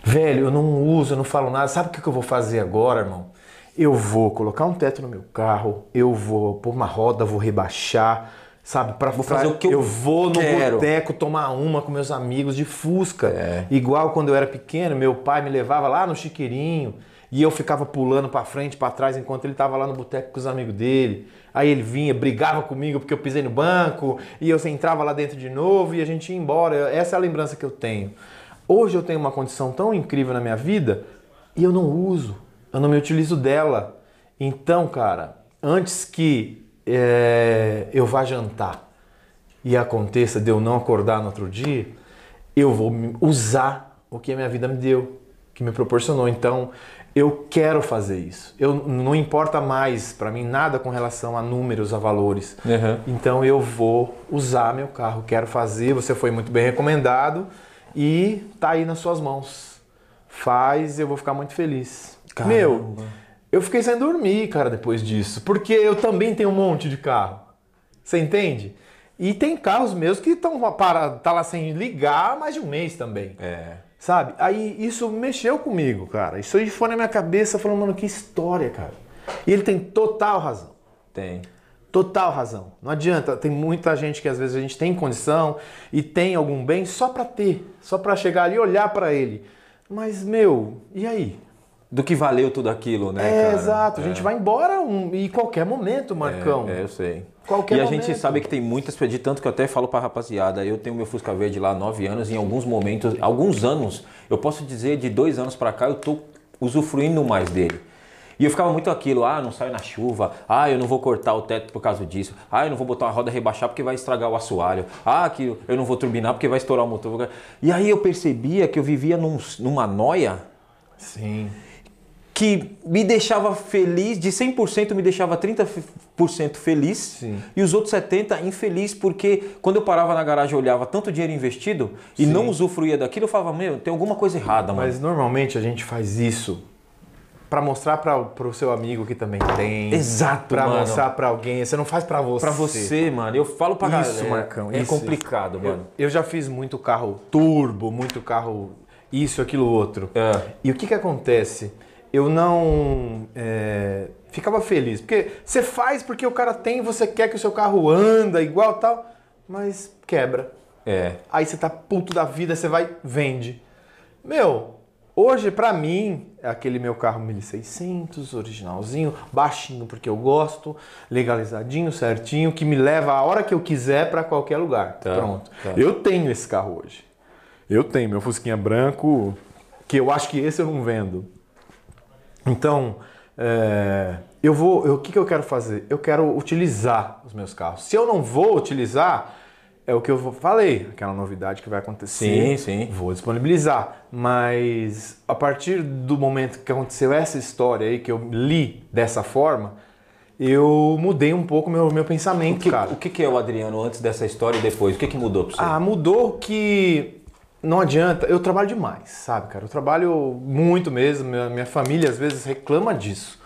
Velho, eu não uso, eu não falo nada. Sabe o que eu vou fazer agora, irmão? Eu vou colocar um teto no meu carro, eu vou pôr uma roda, vou rebaixar sabe? Para fazer o que eu, eu vou no quero. boteco tomar uma com meus amigos de Fusca. É. Igual quando eu era pequeno, meu pai me levava lá no Chiqueirinho e eu ficava pulando para frente, para trás enquanto ele estava lá no boteco com os amigos dele. Aí ele vinha, brigava comigo porque eu pisei no banco e eu entrava lá dentro de novo e a gente ia embora. Essa é a lembrança que eu tenho. Hoje eu tenho uma condição tão incrível na minha vida e eu não uso, eu não me utilizo dela. Então, cara, antes que é, eu vá jantar e aconteça de eu não acordar no outro dia, eu vou usar o que a minha vida me deu, que me proporcionou. Então, eu quero fazer isso. Eu não importa mais para mim nada com relação a números, a valores. Uhum. Então eu vou usar meu carro, quero fazer. Você foi muito bem recomendado e tá aí nas suas mãos. Faz, eu vou ficar muito feliz. Caramba. Meu, eu fiquei sem dormir, cara, depois disso, porque eu também tenho um monte de carro. Você entende? E tem carros meus que estão tá lá sem ligar há mais de um mês também. É. Sabe? Aí isso mexeu comigo, cara. Isso aí foi na minha cabeça falando, mano, que história, cara. E ele tem total razão. Tem. Total razão. Não adianta, tem muita gente que às vezes a gente tem condição e tem algum bem só para ter, só para chegar ali e olhar para ele. Mas meu, e aí? Do que valeu tudo aquilo, né? É, cara? exato. A gente é. vai embora um, em qualquer momento, Marcão. É, é eu sei. Qualquer e a momento. gente sabe que tem muitas, de tanto que eu até falo pra rapaziada, eu tenho meu Fusca Verde lá há nove anos, e em alguns momentos, alguns anos, eu posso dizer de dois anos para cá, eu tô usufruindo mais dele. E eu ficava muito aquilo, ah, não saio na chuva, ah, eu não vou cortar o teto por causa disso, ah, eu não vou botar uma roda rebaixar porque vai estragar o assoalho, ah, que eu não vou turbinar porque vai estourar o motor. E aí eu percebia que eu vivia num, numa noia. Sim que me deixava feliz, de 100% me deixava 30% feliz Sim. e os outros 70% infeliz, porque quando eu parava na garagem eu olhava tanto dinheiro investido e Sim. não usufruía daquilo, eu falava, meu, tem alguma coisa errada, mano. Mas normalmente a gente faz isso para mostrar para o seu amigo que também tem. Exato, Para mostrar para alguém. Você não faz para você. Para você, mano. Eu falo para Isso, galera, Marcão. É isso. complicado, mano. Eu, eu, já fiz muito carro turbo, muito carro isso, aquilo, outro. É. E o que que acontece? Eu não é, ficava feliz. Porque você faz porque o cara tem, você quer que o seu carro anda igual tal, mas quebra. É. Aí você tá puto da vida, você vai, vende. Meu, hoje para mim, é aquele meu carro 1600, originalzinho, baixinho porque eu gosto, legalizadinho, certinho, que me leva a hora que eu quiser para qualquer lugar. Tá, Pronto. Tá. Eu tenho esse carro hoje. Eu tenho meu Fusquinha branco, que eu acho que esse eu não vendo. Então, é, eu vou, eu, o que, que eu quero fazer? Eu quero utilizar os meus carros. Se eu não vou utilizar, é o que eu falei, aquela novidade que vai Sim, acontecer. sim. Vou disponibilizar. Mas a partir do momento que aconteceu essa história aí, que eu li dessa forma, eu mudei um pouco meu, meu pensamento, O que, cara. o que que é o Adriano antes dessa história e depois? O que, que mudou pra você? Ah, mudou que não adianta. Eu trabalho demais, sabe, cara? Eu trabalho muito mesmo. Minha, minha família às vezes reclama disso.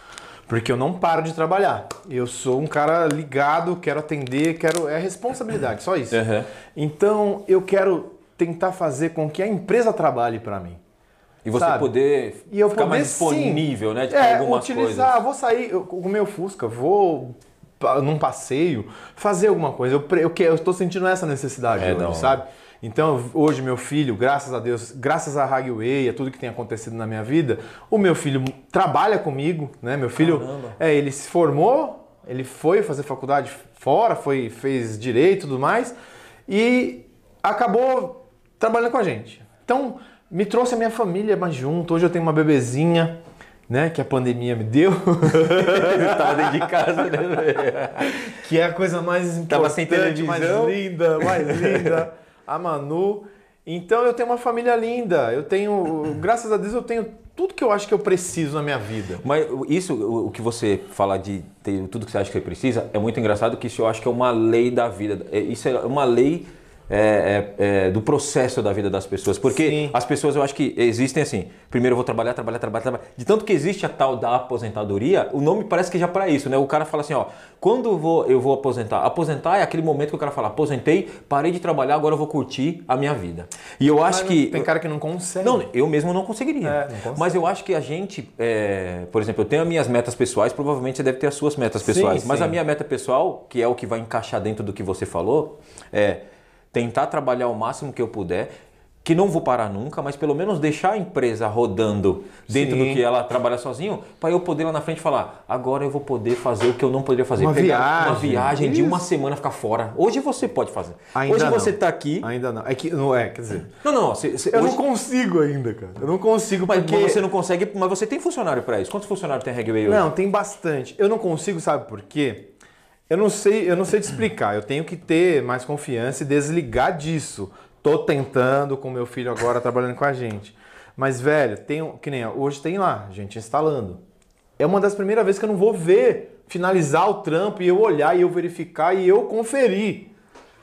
Porque eu não paro de trabalhar. Eu sou um cara ligado, quero atender, quero. É responsabilidade, só isso. Aham. Então eu quero tentar fazer com que a empresa trabalhe para mim. E você sabe? poder E eu ficar poder, mais disponível, sim, né? De é, algumas utilizar, coisas. vou sair eu- com o meu Fusca, vou num passeio, fazer alguma coisa. Eu estou sentindo essa necessidade É, hoje, não. sabe? Então, hoje, meu filho, graças a Deus, graças à Hagway, a tudo que tem acontecido na minha vida, o meu filho trabalha comigo, né? Meu filho, Caramba. é, ele se formou, ele foi fazer faculdade fora, foi, fez direito e tudo mais, e acabou trabalhando com a gente. Então, me trouxe a minha família mais junto. Hoje eu tenho uma bebezinha, né, que a pandemia me deu, Você *laughs* tava dentro de casa, né? que é a coisa mais importante, Tava sem televisão. mais linda, mais linda, a Manu. Então eu tenho uma família linda. Eu tenho, graças a Deus, eu tenho tudo que eu acho que eu preciso na minha vida. Mas isso, o que você fala de ter tudo que você acha que você precisa, é muito engraçado que isso eu acho que é uma lei da vida. É- Isso é uma lei é, é, é, do processo da vida das pessoas. Porque Sim. as pessoas eu acho que existem assim. Primeiro eu vou trabalhar, trabalhar, trabalhar, trabalhar. De tanto que existe a tal da aposentadoria, o nome parece que já para isso, né? O cara fala assim, ó, quando eu vou, eu vou aposentar? Aposentar é aquele momento que o cara fala, aposentei, parei de trabalhar, agora eu vou curtir a minha vida. E eu acho que. tem cara que não consegue. Não, eu mesmo não conseguiria. É, não mas eu acho que a gente, é, por exemplo, eu tenho as minhas metas pessoais, provavelmente você deve ter as suas metas pessoais. Sim, mas sim. a minha meta pessoal, que é o que vai encaixar dentro do que você falou, é tentar trabalhar o máximo que eu puder. Que não vou parar nunca, mas pelo menos deixar a empresa rodando dentro Sim. do que ela trabalha sozinho, para eu poder lá na frente falar, agora eu vou poder fazer o que eu não poderia fazer. Uma Pegar uma viagem. viagem de uma Isso. semana ficar fora. Hoje você pode fazer. Ainda Hoje não. você está aqui. Ainda não. É que não é, quer dizer. Não, não, você, você- Eu hoje- não consigo ainda, cara. Eu não consigo mas porque você não consegue, mas você tem funcionário para isso. Quantos funcionários tem a Regway hoje? Não, tem bastante. Eu não consigo, sabe por quê? Eu não sei, eu não sei te explicar. Eu tenho que ter mais confiança e desligar disso. Tô tentando com meu filho agora trabalhando com a gente. Mas velho, tem que nem hoje tem lá, gente instalando. É uma das primeiras vezes que eu não vou ver finalizar o trampo e eu olhar e eu verificar e eu conferir.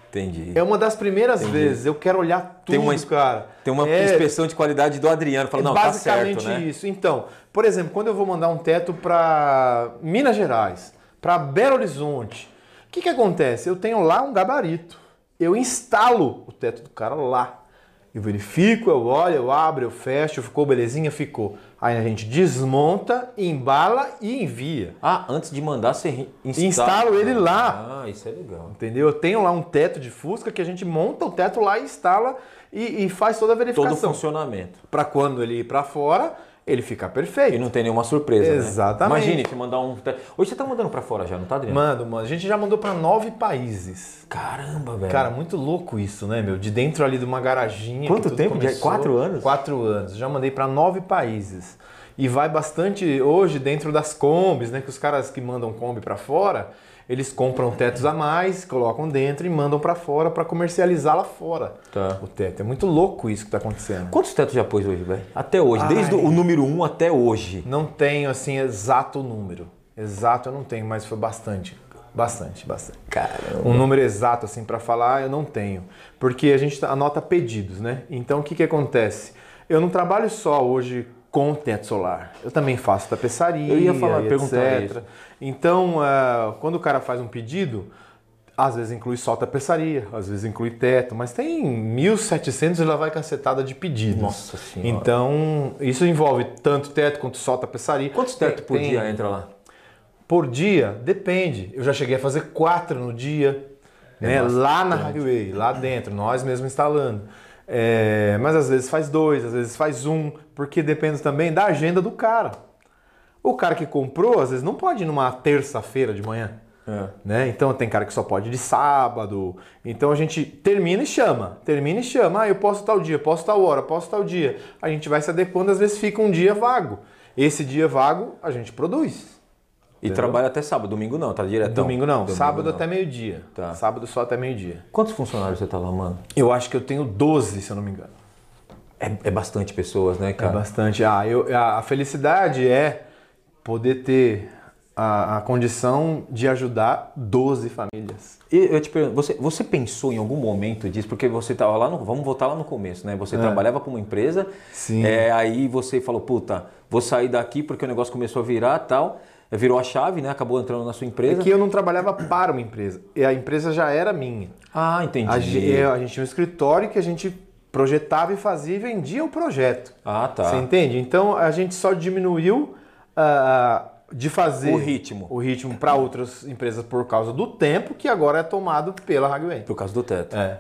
Entendi. É uma das primeiras vezes. Eu quero olhar tudo, Tem uma- cara. Tem uma É, inspeção de qualidade do Adriano. Fala, é não, tá basicamente certo, né? isso. Então, por exemplo, quando eu vou mandar um teto para Minas Gerais, para Belo Horizonte, o que, que acontece? Eu tenho lá um gabarito. Eu instalo o teto do cara lá. Eu verifico, eu olho, eu abro, eu fecho, ficou belezinha? Ficou. Aí a gente desmonta, embala e envia. Ah, antes de mandar, você instala. Instalo ele lá. Ah, isso é legal. Entendeu? Eu tenho lá um teto de Fusca que a gente monta o teto lá e instala e, e faz toda a Todo verificação. funcionamento. Para quando ele ir para fora, ele ficar E perfeito. não tem nenhuma surpresa, né? Exatamente. Imagine que mandar um... Hoje você tá mandando pra fora já, não tá, Adriano? Mano, mano, a gente já mandou para nove países. Caramba, velho. Cara, muito louco isso, né, meu? De dentro ali de uma garaginha. Quanto tempo? Começou. quatro anos? Quatro anos. Já mandei para nove países. E vai bastante hoje dentro das combis, né? Que os caras que mandam Kombi para fora, eles compram tetos a mais, colocam dentro e mandam para fora para comercializar lá fora. Tá. O teto. É muito louco isso que tá acontecendo. Quantos tetos já pôs hoje, velho? Até hoje. Ai. Desde o número um até hoje. Não tenho, assim, exato número. Exato eu não tenho, mas foi bastante. Bastante, bastante. Caramba. Um número exato, assim, para falar, eu não tenho. Porque a gente anota pedidos, né? Então, o que, que acontece? Eu não trabalho só hoje com teto solar. Eu também faço tapeçaria, Eu ia falar, perguntar etc. isso. Então, ah, quando o cara faz um pedido, às vezes inclui só tapeçaria, às vezes inclui teto, mas tem 1.700 e lá vai cacetada de pedidos. Nossa Senhora. Então, isso envolve tanto teto quanto só tapeçaria. Quantos tetos por Tem- dia entra lá? por dia? Depende. Eu já cheguei a fazer quatro no dia, né? lá na Highway, lá dentro, nós mesmos instalando. É, mas às vezes faz dois, às vezes faz um, porque depende também da agenda do cara. O cara que comprou, às vezes não pode ir numa terça-feira de manhã. É. Né? Então tem cara que só pode de sábado. Então a gente termina e chama. Termina e chama. Ah, eu posso tal dia, posso tal hora, posso tal dia. A gente vai se adequando, às vezes fica um dia vago. Esse dia vago a gente produz. E entendeu? trabalha até sábado, domingo não, tá direto. Domingo não, domingo sábado não. até meio-dia. Tá. Sábado só até meio-dia. Quantos funcionários você tá lá, mano? Eu acho que eu tenho 12, se eu não me engano. É, é bastante pessoas, né, cara? É bastante. Ah, eu, a, a felicidade é poder ter a, a, condição de ajudar 12 famílias. E eu te pergunto, você, você pensou em algum momento disso? Porque você estava lá no. Vamos voltar lá no começo, né? Você é. trabalhava para uma empresa, Sim. É, aí você falou, puta, vou sair daqui porque o negócio começou a virar tal. Virou a chave, né? Acabou entrando na sua empresa. É que eu não trabalhava para uma empresa. E a empresa já era minha. Ah, entendi. A, a gente tinha um escritório que a gente projetava e fazia e vendia o projeto. Ah, tá. Você entende? Então a gente só diminuiu. Uh, de fazer o ritmo, o ritmo para outras empresas por causa do tempo que agora é tomado pela Hagway. Por causa do teto. É.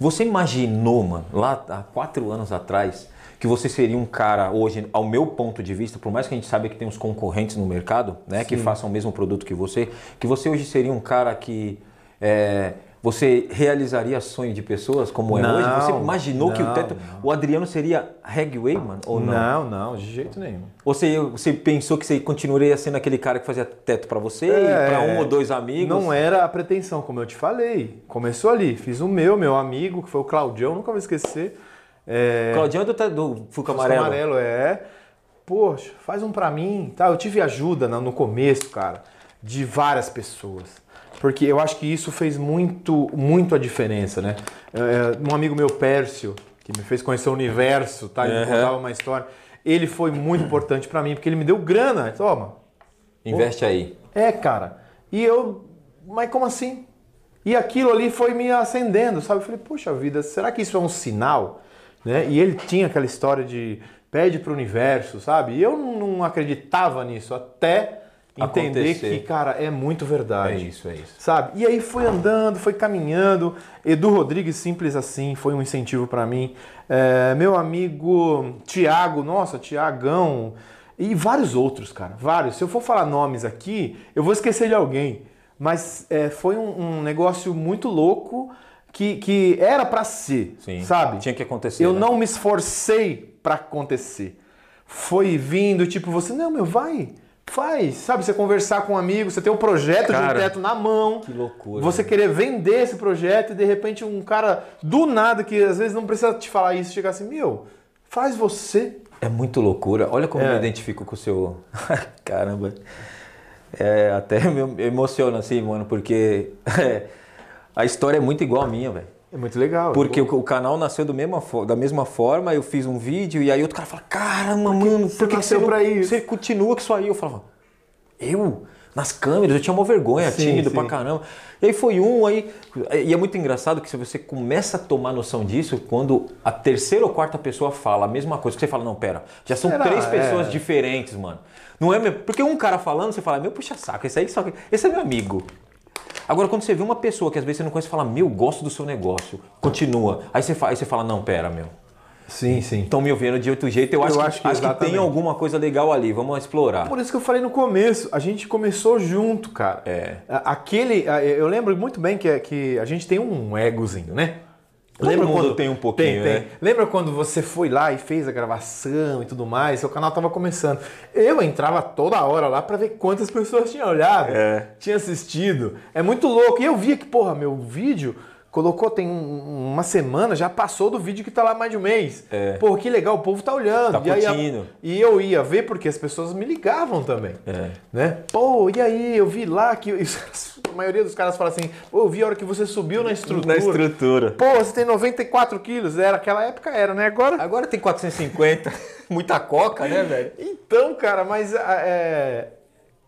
Você imaginou, mano, lá há quatro anos atrás, que você seria um cara hoje, ao meu ponto de vista, por mais que a gente saiba que tem uns concorrentes no mercado, né, Sim. que façam o mesmo produto que você, que você hoje seria um cara que é, você realizaria sonho de pessoas como é não, hoje? Você imaginou não, que o teto. Não. O Adriano seria Hagway, mano? Ou não? Não, não, de jeito nenhum. Ou você, você pensou que você continuaria sendo aquele cara que fazia teto para você, é, para um ou dois amigos? Não era a pretensão, como eu te falei. Começou ali. Fiz o meu, meu amigo, que foi o Claudião, nunca vou esquecer. É... Claudião é do, do Fuca Amarelo. Amarelo, é. Poxa, faz um para mim. Tá, eu tive ajuda no começo, cara, de várias pessoas porque eu acho que isso fez muito, muito a diferença, né? É, é, um amigo meu, Pércio, que me fez conhecer o universo, tá? Ele uhum. contava uma história. Ele foi muito importante para mim, porque ele me deu grana. Toma. Investe aí. É, cara. E eu, mas como assim? E aquilo ali foi me acendendo, sabe? Eu falei, poxa vida, será que isso é um sinal? Né? E ele tinha aquela história de pede para o universo, sabe? E eu não acreditava nisso até entender acontecer. que, cara, é muito verdade. É isso, é isso. Sabe? E aí foi andando, foi caminhando. Edu Rodrigues, simples assim, foi um incentivo para mim. É, meu amigo Tiago, nossa, Tiagão. E vários outros, cara, vários. Se eu for falar nomes aqui, eu vou esquecer de alguém. Mas é, foi um, um, negócio muito louco que, que era para ser, Sim, sabe? Tinha que acontecer. Eu né? não me esforcei para acontecer. Foi vindo, tipo, você, não, meu, vai Faz, sabe? Você conversar com um amigo, você ter um projeto cara, de um teto na mão. Que loucura. Você querer vender esse projeto e de repente um cara do nada, que às vezes não precisa te falar isso, chegar assim, meu, faz você. É muito loucura. Olha como é. eu me identifico com o seu. *laughs* Caramba. É, até me emociona assim, mano, porque *laughs* a história é muito igual a minha, velho. É muito legal. Porque o, o, canal nasceu da mesma forma, eu fiz um vídeo e aí outro cara fala, caramba, por que, mano, por que, que você, pra isso? você continua com isso aí? Eu falava, eu? Nas câmeras, eu tinha uma vergonha, sim, tímido sim. pra caramba. E aí foi um, aí. E é muito engraçado que se você começa a tomar noção disso, quando a terceira ou quarta pessoa fala a mesma coisa, que você fala, não, pera, já são Será? três pessoas é. diferentes, mano. Não é mesmo? Porque um cara falando, você fala, meu puxa saco, esse aí só. Esse é meu amigo. Agora, quando você vê uma pessoa que às vezes você não conhece e fala, meu, gosto do seu negócio, continua. Aí você fala, aí você fala não, pera, meu. Sim, sim. Estão me ouvindo de outro jeito, eu, eu acho, acho, que, acho que tem alguma coisa legal ali, vamos explorar. Por isso que eu falei no começo, a gente começou junto, cara. É. Aquele, eu lembro muito bem que, que a gente tem um egozinho, né? Todo Lembra quando tem um pouquinho, tem, tem. Né? Lembra quando você foi lá e fez a gravação e tudo mais? Seu canal estava começando. Eu entrava toda hora lá para ver quantas *laughs* pessoas tinham olhado, é. tinha assistido. É muito louco. E eu via que, porra, meu vídeo colocou tem um, uma semana, já passou do vídeo que tá lá mais de um mês. É. Pô, que legal, o povo tá olhando. Tá e, aí, e eu ia ver porque as pessoas me ligavam também. É. Né? Pô, e aí, eu vi lá que. *laughs* A maioria dos caras fala assim, pô, eu vi a hora que você subiu na estrutura. Na estrutura. Pô, você tem 94 quilos. Era, aquela época era, né? Agora. Agora tem 450. *laughs* Muita coca, né, velho? Então, cara, mas é,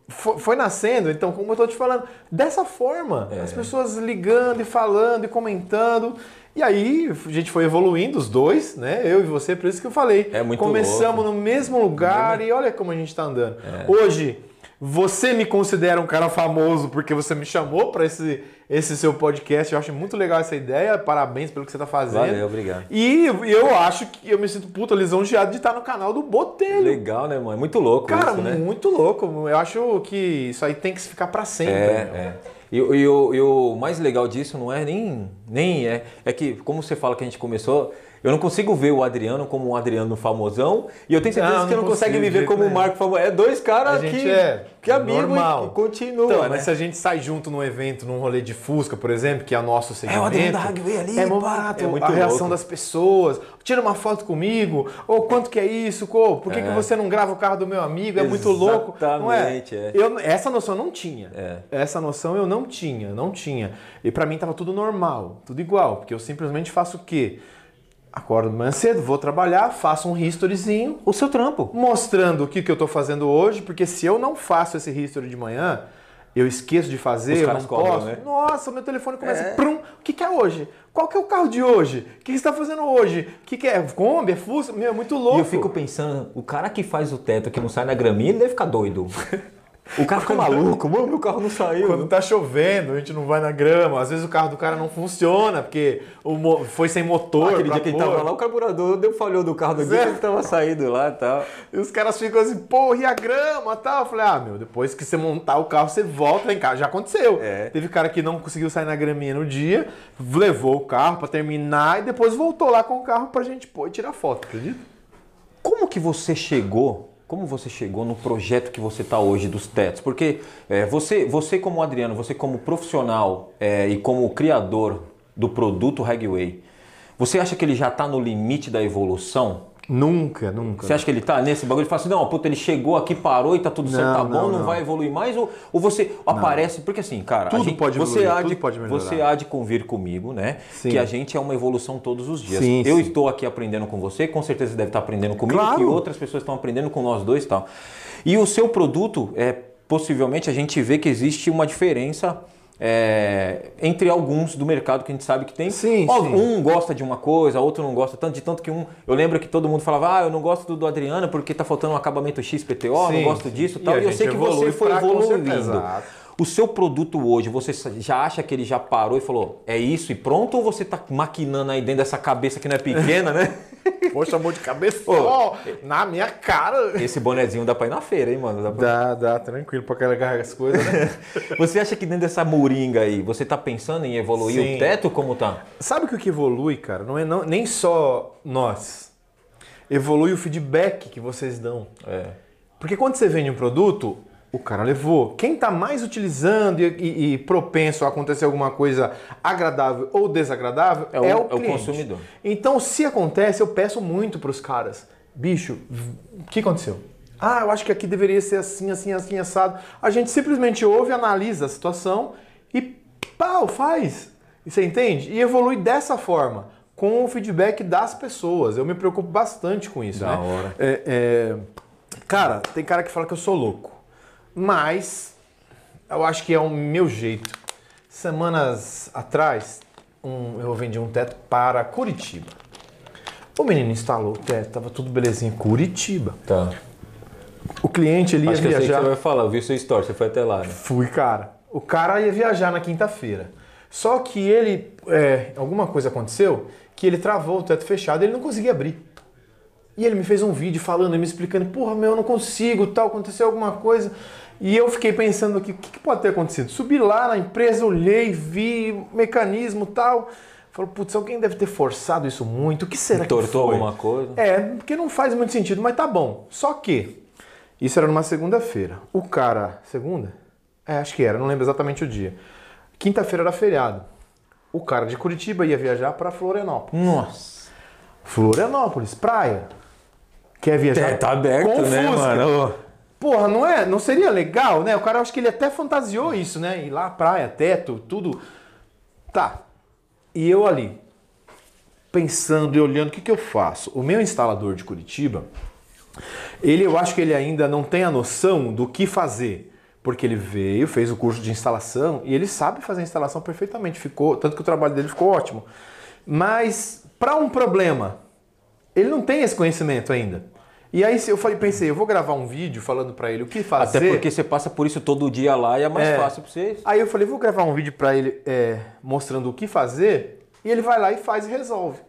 foi, foi, nascendo, então, como eu estou te falando, dessa forma. É. As pessoas ligando e falando e comentando. E aí a gente foi evoluindo, os dois, né? Eu e você, por isso que eu falei. É muito Começamos louco. no mesmo lugar e olha como a gente está andando. É. Hoje, você me considera um cara famoso porque você me chamou para esse, esse seu podcast. Eu acho muito legal essa ideia. Parabéns pelo que você está fazendo. Valeu, obrigado. E eu acho que eu me sinto puta lisonjeado de estar no canal do Botelho. Legal, né, mano? É muito louco Cara, isso, né? muito louco. Eu acho que isso aí tem que ficar para sempre. É, é. E, e, o, e o mais legal disso não é nem Nem é. É que, como você fala que a gente começou, eu não consigo ver o Adriano como um Adriano famosão e eu tenho certeza não, que não, não consegue me ver como o Marco famoso. É dois caras que, é que amigo normal. e, continua. Então, né? mas se a gente sai junto num evento, num rolê de Fusca, por exemplo, que é nosso segmento. É o Adriano da Rugby ali. É muito barato. É muito a reação louco. das pessoas. Tira uma foto comigo. Ou quanto que é isso? Pô, por que, é. que você não grava o carro do meu amigo? É Exatamente, muito louco. Não é? é. Eu, essa noção eu não tinha. É. Essa noção eu não tinha, não tinha. E para mim tava tudo normal, tudo igual. Porque eu simplesmente faço o quê? Acordo manhã cedo, vou trabalhar, faço um historyzinho. O seu trampo. Mostrando o que, que eu estou fazendo hoje, porque se eu não faço esse history de manhã, eu esqueço de fazer, Os eu não cobram, posso. Né? Nossa, meu telefone começa. É. Prum, o que, que é hoje? Qual que é o carro de hoje? O que, que você está fazendo hoje? O que, que é? Kombi? É Fusca? Meu, é muito louco. E eu fico pensando, o cara que faz o teto que não sai na graminha, ele deve ficar doido. *laughs* O carro fica maluco, mano, meu carro não saiu. Quando tá chovendo, a gente não vai na grama. Às vezes o carro do cara não funciona, porque o foi sem motor. Aquele dia que ele tava lá, o carburador deu falhou do carro do Gui, ele tava saindo lá e tal. E os caras ficam assim, porra, e a grama e tal? Eu falei, ah, meu, depois que você montar o carro, você volta em casa. Já aconteceu. É. Teve cara que não conseguiu sair na graminha no dia, levou o carro para terminar e depois voltou lá com o carro pra gente pôr e tirar foto, acredita? Como que você chegou como você chegou no projeto que você está hoje dos tetos? Porque é, você, você como Adriano, você como profissional é, e como criador do produto Regway, você acha que ele já está no limite da evolução? Nunca, nunca. Você acha que ele tá nesse bagulho? Ele fala assim, não, puta, ele chegou aqui, parou e tá tudo certo, tá bom, não, não, vai evoluir mais? Ou, ou você não. aparece, porque assim, cara, tudo gente, pode você evoluir, há tudo de, pode melhorar. Você há de convir comigo, né? Sim. Que a gente é uma evolução todos os dias. Sim, Eu sim. estou aqui aprendendo com você, com certeza você deve estar aprendendo comigo, claro. que outras pessoas estão aprendendo com nós dois e tal. E o seu produto, é, possivelmente a gente vê que existe uma diferença é, entre alguns do mercado que a gente sabe que tem. Sim, um sim. gosta de uma coisa, outro não gosta tanto, de tanto que um. Eu lembro que todo mundo falava, ah, eu não gosto do, do Adriano porque tá faltando um acabamento XPTO, sim, não gosto disso e tal. E eu sei que você foi evoluindo. O seu produto hoje, você já acha que ele já parou e falou, é isso e pronto? Ou você está maquinando aí dentro dessa cabeça que não é pequena, né? *laughs* Poxa, amor de cabeça na minha cara. Esse bonezinho dá pra ir na feira, hein, mano? Dá, pra... dá, dá, tranquilo pra carregar as coisas, né? *laughs* você acha que dentro dessa moringa aí, você tá pensando em evoluir Sim. o teto como tá? Sabe o que evolui, cara? Não é não, nem só nós. Evolui o feedback que vocês dão. É. Porque quando você vende um produto, o cara levou. Quem está mais utilizando e, e, e, propenso a acontecer alguma coisa agradável ou desagradável é o, é o, é o consumidor. Então, se acontece, eu peço muito para os caras: bicho, o que aconteceu? Ah, eu acho que aqui deveria ser assim, assim, assim, assado. A gente simplesmente ouve, analisa a situação e pau, faz. Você entende? E evolui dessa forma, com o feedback das pessoas. Eu me preocupo bastante com isso. Da né? hora. É, é... Cara, tem cara que fala que eu sou louco mas eu acho que é o meu jeito. Semanas atrás, um, eu vendi um teto para Curitiba. O menino instalou o teto, tava tudo belezinha. Curitiba. Tá. O cliente ele ia Acho viajar. Que eu sei que você vai falar, eu vi sua história, você foi até lá. Né? Fui, cara. O cara ia viajar na quinta-feira. Só que ele. É, alguma coisa aconteceu que ele travou o teto fechado e ele não conseguia abrir. E ele me fez um vídeo falando, me explicando, porra, meu, eu não consigo, tal, aconteceu alguma coisa. E eu fiquei pensando aqui, o que, que pode ter acontecido? Subi lá na empresa, olhei, vi mecanismo tal. Falei, putz, alguém deve ter forçado isso muito. O que será Entortou que foi? alguma coisa? É, porque não faz muito sentido, mas tá bom. Só que, isso era numa segunda-feira. O cara, segunda? É, acho que era, não lembro exatamente o dia. Quinta-feira era feriado. O cara de Curitiba ia viajar para Florianópolis. Nossa. Florianópolis, praia. Quer viajar? É, tá aberto, com né, Fusca. mano? Porra, não é? Não seria legal, né? O cara acho que ele até fantasiou isso, né? Ir lá, praia, teto, tudo. Tá. E eu ali, pensando e olhando, o que, que eu faço? O meu instalador de Curitiba, ele eu acho que ele ainda não tem a noção do que fazer. Porque ele veio, fez o curso de instalação e ele sabe fazer a instalação perfeitamente. Ficou, tanto que o trabalho dele ficou ótimo. Mas para um problema, ele não tem esse conhecimento ainda. E aí eu falei, pensei, eu vou gravar um vídeo falando para ele o que fazer. Até porque você passa por isso todo dia lá e é mais é. fácil para vocês. Aí eu falei, vou gravar um vídeo para ele é, mostrando o que fazer e ele vai lá e faz e resolve.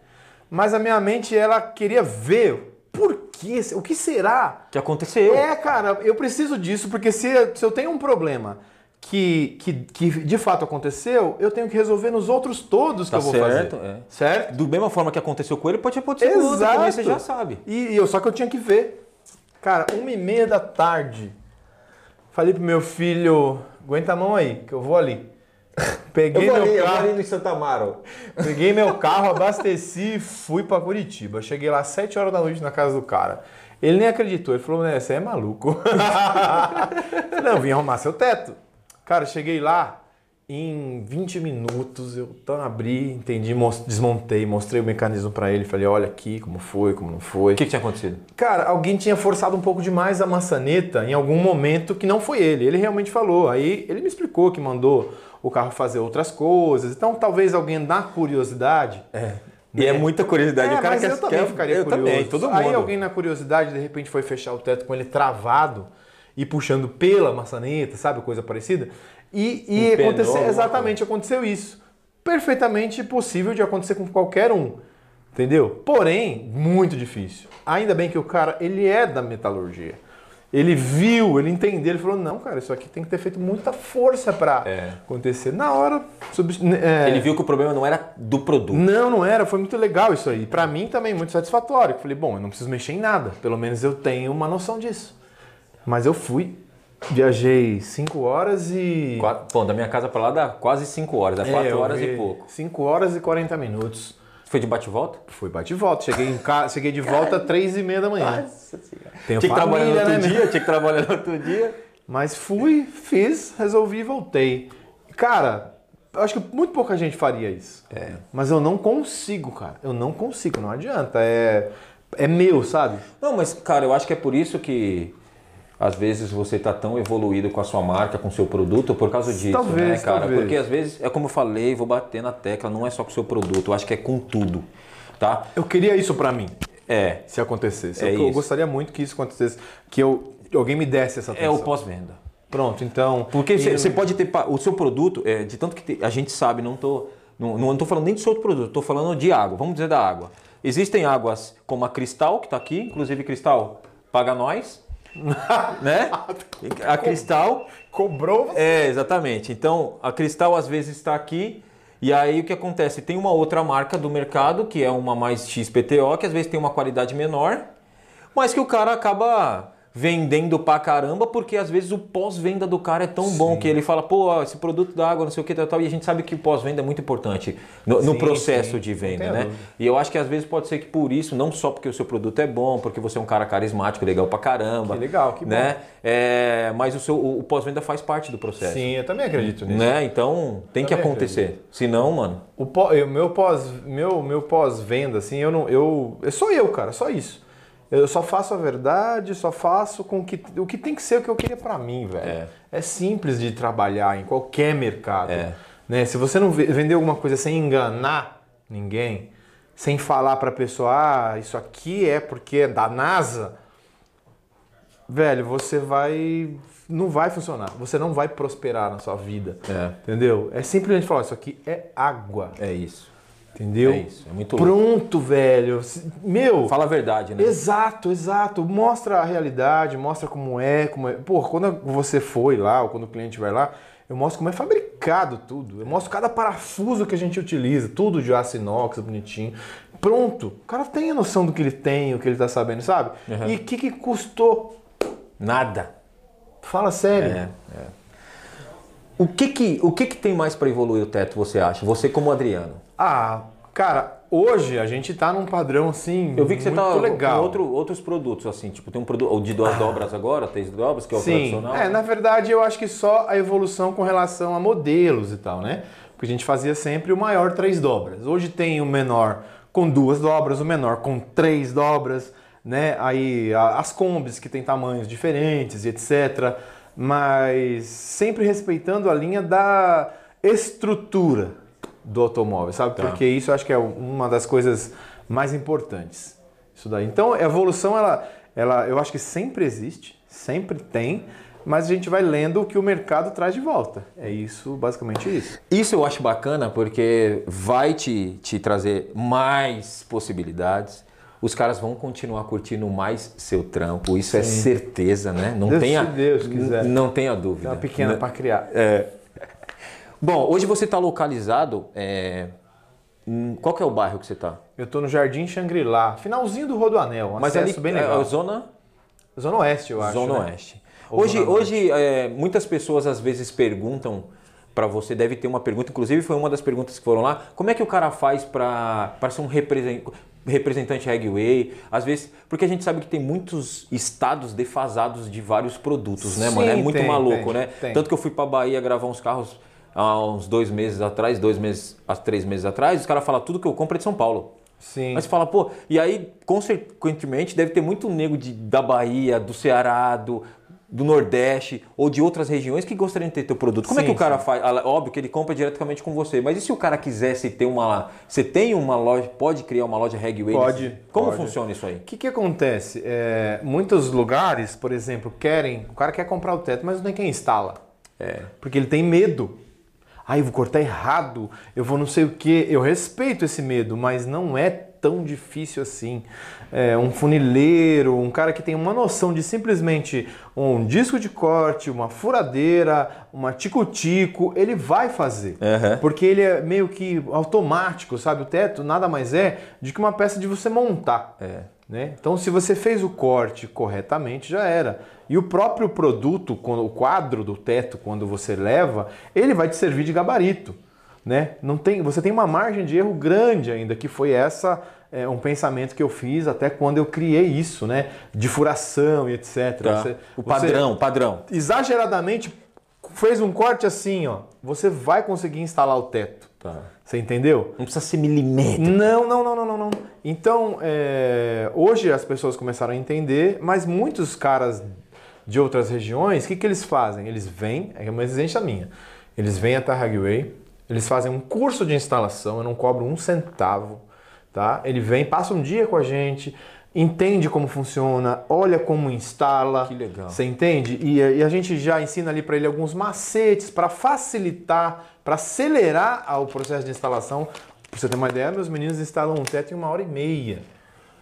Mas a minha mente ela queria ver por que, o que será que aconteceu. É, cara, eu preciso disso porque se, se eu tenho um problema que, que, que de fato aconteceu, eu tenho que resolver nos outros todos tá que eu vou certo, fazer. É. Certo? Do mesma forma que aconteceu com ele, pode acontecer com outro também, você já sabe. E, e eu, só que eu tinha que ver. Cara, uma e meia da tarde. Falei pro meu filho, aguenta a mão aí, que eu vou ali. *laughs* Peguei eu meu ali, carro. Eu ali no Santa Amaro. Peguei meu carro, abasteci e fui pra Curitiba. Cheguei lá às 7 horas da noite na casa do cara. Ele nem acreditou, ele falou, né, você é maluco. *laughs* Não, vim arrumar seu teto. Cara, cheguei lá, em 20 minutos eu então, abri, entendi, desmontei, mostrei o mecanismo para ele, falei, olha aqui como foi, como não foi. O que, que, tinha acontecido? Cara, alguém tinha forçado um pouco demais a maçaneta em algum momento que não foi ele. Ele realmente falou. Aí ele me explicou que mandou o carro fazer outras coisas. Então talvez alguém na curiosidade. É. E é muita curiosidade. É, o cara mas quer, eu também quer, ficaria eu curioso. Também, todo mundo. Aí alguém na curiosidade de repente foi fechar o teto com ele travado e puxando pela maçaneta, sabe, coisa parecida. E, e Empenou aconteceu, exatamente aconteceu isso. Perfeitamente possível de acontecer com qualquer um. Entendeu? Porém, muito difícil. Ainda bem que o cara, ele é da metalurgia. Ele viu, ele entendeu, ele falou: não, cara, isso aqui tem que ter feito muita força para É. acontecer. Na hora. sub- é, Ele viu que o problema não era do produto. não, não era. Foi muito legal isso aí. Pra mim também muito satisfatório. Eu Falei, bom, eu não preciso mexer em nada. Pelo menos eu tenho uma noção disso. Mas eu fui, viajei 5 horas e. Quatro- Bom, da minha casa pra lá dá quase 5 horas, dá 4 horas e pouco. 5 horas e 40 minutos. Foi de bate e volta? Fui bate e volta. Cheguei, em casa, cheguei de volta às 3 e meia da manhã. Tenho Tinha que trabalhar no outro né, dia, tinha que trabalhar no outro dia. Mas fui, fiz, resolvi e voltei. Cara, eu acho que muito pouca gente faria isso. É. Mas eu não consigo, cara. Eu não consigo, não adianta. É, é meu, sabe? Não, mas cara, eu acho que é por isso que às vezes você tá tão evoluído com a sua marca, com o seu produto, por causa disso, Talvez, né, cara? talvez. Porque às vezes, é como eu falei, vou bater na tecla, não é só com o seu produto, eu acho que é com tudo, tá? Eu queria isso pra mim, É, se acontecesse. É eu, eu gostaria muito que isso acontecesse, que eu, alguém me desse essa é atenção. o pós-venda. Pronto, então... Porque você pode ter o seu produto, é, de tanto que a gente sabe, não tô, não, não tô falando nem do seu outro produto, tô falando de água. Vamos dizer da água. Existem águas como a Cristal, que está aqui, inclusive Cristal paga nós, *laughs* né? A Cristal, Cobrou é, exatamente. Então, a Cristal às vezes está aqui e aí o que acontece? Tem uma outra marca do mercado, que é uma mais XPTO, que às vezes tem uma qualidade menor, mas que o cara acaba vendendo pra caramba, porque às vezes o pós-venda do cara é tão bom que ele fala, pô, esse produto da água, não sei o que, tal, tal, e a gente sabe que o pós-venda é muito importante no, no Sim, processo sim, de venda, né? dúvida. E eu acho que às vezes pode ser que por isso, não só porque o seu produto é bom, porque você é um cara carismático, legal pra caramba. Que legal, que bom. né? É, mas o, seu, o, o pós-venda faz parte do processo. Sim, eu também acredito nisso. Né? Então tem que acontecer. Senão, mano. O pó- eu- meu pós meu meu pós-venda assim, eu não eu é só eu, cara, só isso. Eu só faço a verdade, só faço com que o que tem que ser o que eu queria pra mim, velho. É. simples de trabalhar em qualquer mercado, É. né? Se você não ve- vender alguma coisa sem enganar ninguém, sem falar pra pessoa, ah, isso aqui é porque é da NASA, velho, você vai não vai funcionar. Você não vai prosperar na sua vida. É. Entendeu? É simplesmente falar, isso aqui é água. É isso. Entendeu? É isso. É muito louco. Pronto, velho. Meu. Fala a verdade, né? Exato, exato. Mostra a realidade, mostra como é, como é. Pô, quando você foi lá, ou quando o cliente vai lá, eu mostro como é fabricado tudo. Eu mostro cada parafuso que a gente utiliza, tudo de aço inox, bonitinho. Pronto. O cara tem a noção do que ele tem, o que ele tá sabendo, sabe? Uhum. E o que, que custou? Nada. Fala sério. É, é. O que que, o que que tem mais para evoluir o teto, você acha? Você como Adriano. Ah, cara, hoje a gente tá num padrão assim. Eu vi que você muito tá legal. com outro, outros produtos, assim, tipo, tem um produto o de duas dobras agora, três dobras, que é o Sim, tradicional. é, na verdade eu acho que só a evolução com relação a modelos e tal, né? Porque a gente fazia sempre o maior três dobras. Hoje tem o menor com duas dobras, o menor com três dobras, né? Aí a- as combis que tem tamanhos diferentes e etc. Mas sempre respeitando a linha da estrutura do automóvel, sabe? Tá. Porque isso eu acho que é uma das coisas mais importantes. Isso daí. Então, a evolução, ela, ela, eu acho que sempre existe, sempre tem, mas a gente vai lendo o que o mercado traz de volta. É isso, basicamente isso. Isso eu acho bacana porque vai te, te trazer mais possibilidades, os caras vão continuar curtindo mais seu trampo. Isso é Sim. é certeza, né? Não Deus tenha, se Deus quiser. Não tenha dúvida. Tem uma pequena para criar. É. Bom, hoje você está localizado. É... Qual que é o bairro que você está? Eu estou no Jardim Xangri-Lá, finalzinho do Rodoanel. Um Mas ali bem é legal. É zona. Zona Oeste, eu acho. Zona né? Oeste. Hoje, hoje é, muitas pessoas às vezes perguntam para você, deve ter uma pergunta, inclusive foi uma das perguntas que foram lá, como é que o cara faz para ser um representante representante Regway, às vezes, porque a gente sabe que tem muitos estados defasados de vários produtos, né, Sim, mano? É muito tem, maluco, tem, né? Tem. Tanto que eu fui para Bahia gravar uns carros há uns dois meses atrás, dois meses, há três meses atrás, os caras falam tudo que eu compro é de São Paulo. Sim. Mas você fala, pô, e aí, consequentemente, deve ter muito nego de, da Bahia, do Ceará, do, do Nordeste ou de outras regiões que gostariam de ter teu produto. Como sim, é que o cara sim. faz? Óbvio que ele compra diretamente com você, mas e se o cara quisesse ter uma você tem uma loja, pode criar uma loja Regway? Pode. Como pode. funciona isso aí? O que, que acontece? É, muitos lugares, por exemplo, querem, o cara quer comprar o teto, mas não tem quem instala. É. Porque ele tem medo. Ah, eu vou cortar errado, eu vou não sei o que. Eu respeito esse medo, mas não é tão difícil assim. É, um funileiro, um cara que tem uma noção de simplesmente um disco de corte, uma furadeira, uma tico-tico, ele vai fazer. Uhum. Porque ele é meio que automático, sabe? O teto nada mais é do que uma peça de você montar. É. Né? Então, se você fez o corte corretamente, já era. E o próprio produto, o quadro do teto, quando você leva, ele vai te servir de gabarito né? Não tem, você tem uma margem de erro grande ainda, que foi essa é, um pensamento que eu fiz até quando eu criei isso, né? De furação e etc. Tá. Você, o padrão, você, padrão. Exageradamente fez um corte assim, ó. Você vai conseguir instalar o teto. Tá. Você entendeu? Não precisa ser milímetro. Não, não, não, não, não, não. Então, é, hoje as pessoas começaram a entender, mas muitos caras de outras regiões, o que, que eles fazem? Eles vêm, é uma exigência minha, eles vêm até a Hagway, eles fazem um curso de instalação, eu não cobro um centavo, tá? Ele vem, passa um dia com a gente, entende como funciona, olha como instala. Que legal. Você entende? E, e a gente já ensina ali para ele alguns macetes para facilitar, para acelerar o processo de instalação. Para você ter uma ideia, meus meninos instalam um teto em uma hora e meia.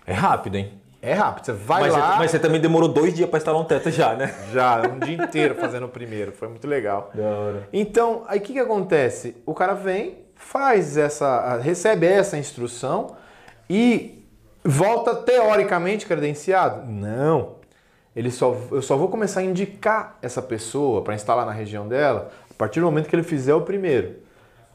É rápido, hein? É rápido, você vai mas lá. Você, mas você também demorou dois dias para instalar um teto já, né? *laughs* Já, um dia inteiro fazendo o primeiro, foi muito legal. Da hora. Então, aí o que, que acontece? O cara vem, faz essa, recebe essa instrução e volta teoricamente credenciado? Não. Ele só, eu só vou começar a indicar essa pessoa para instalar na região dela a partir do momento que ele fizer o primeiro.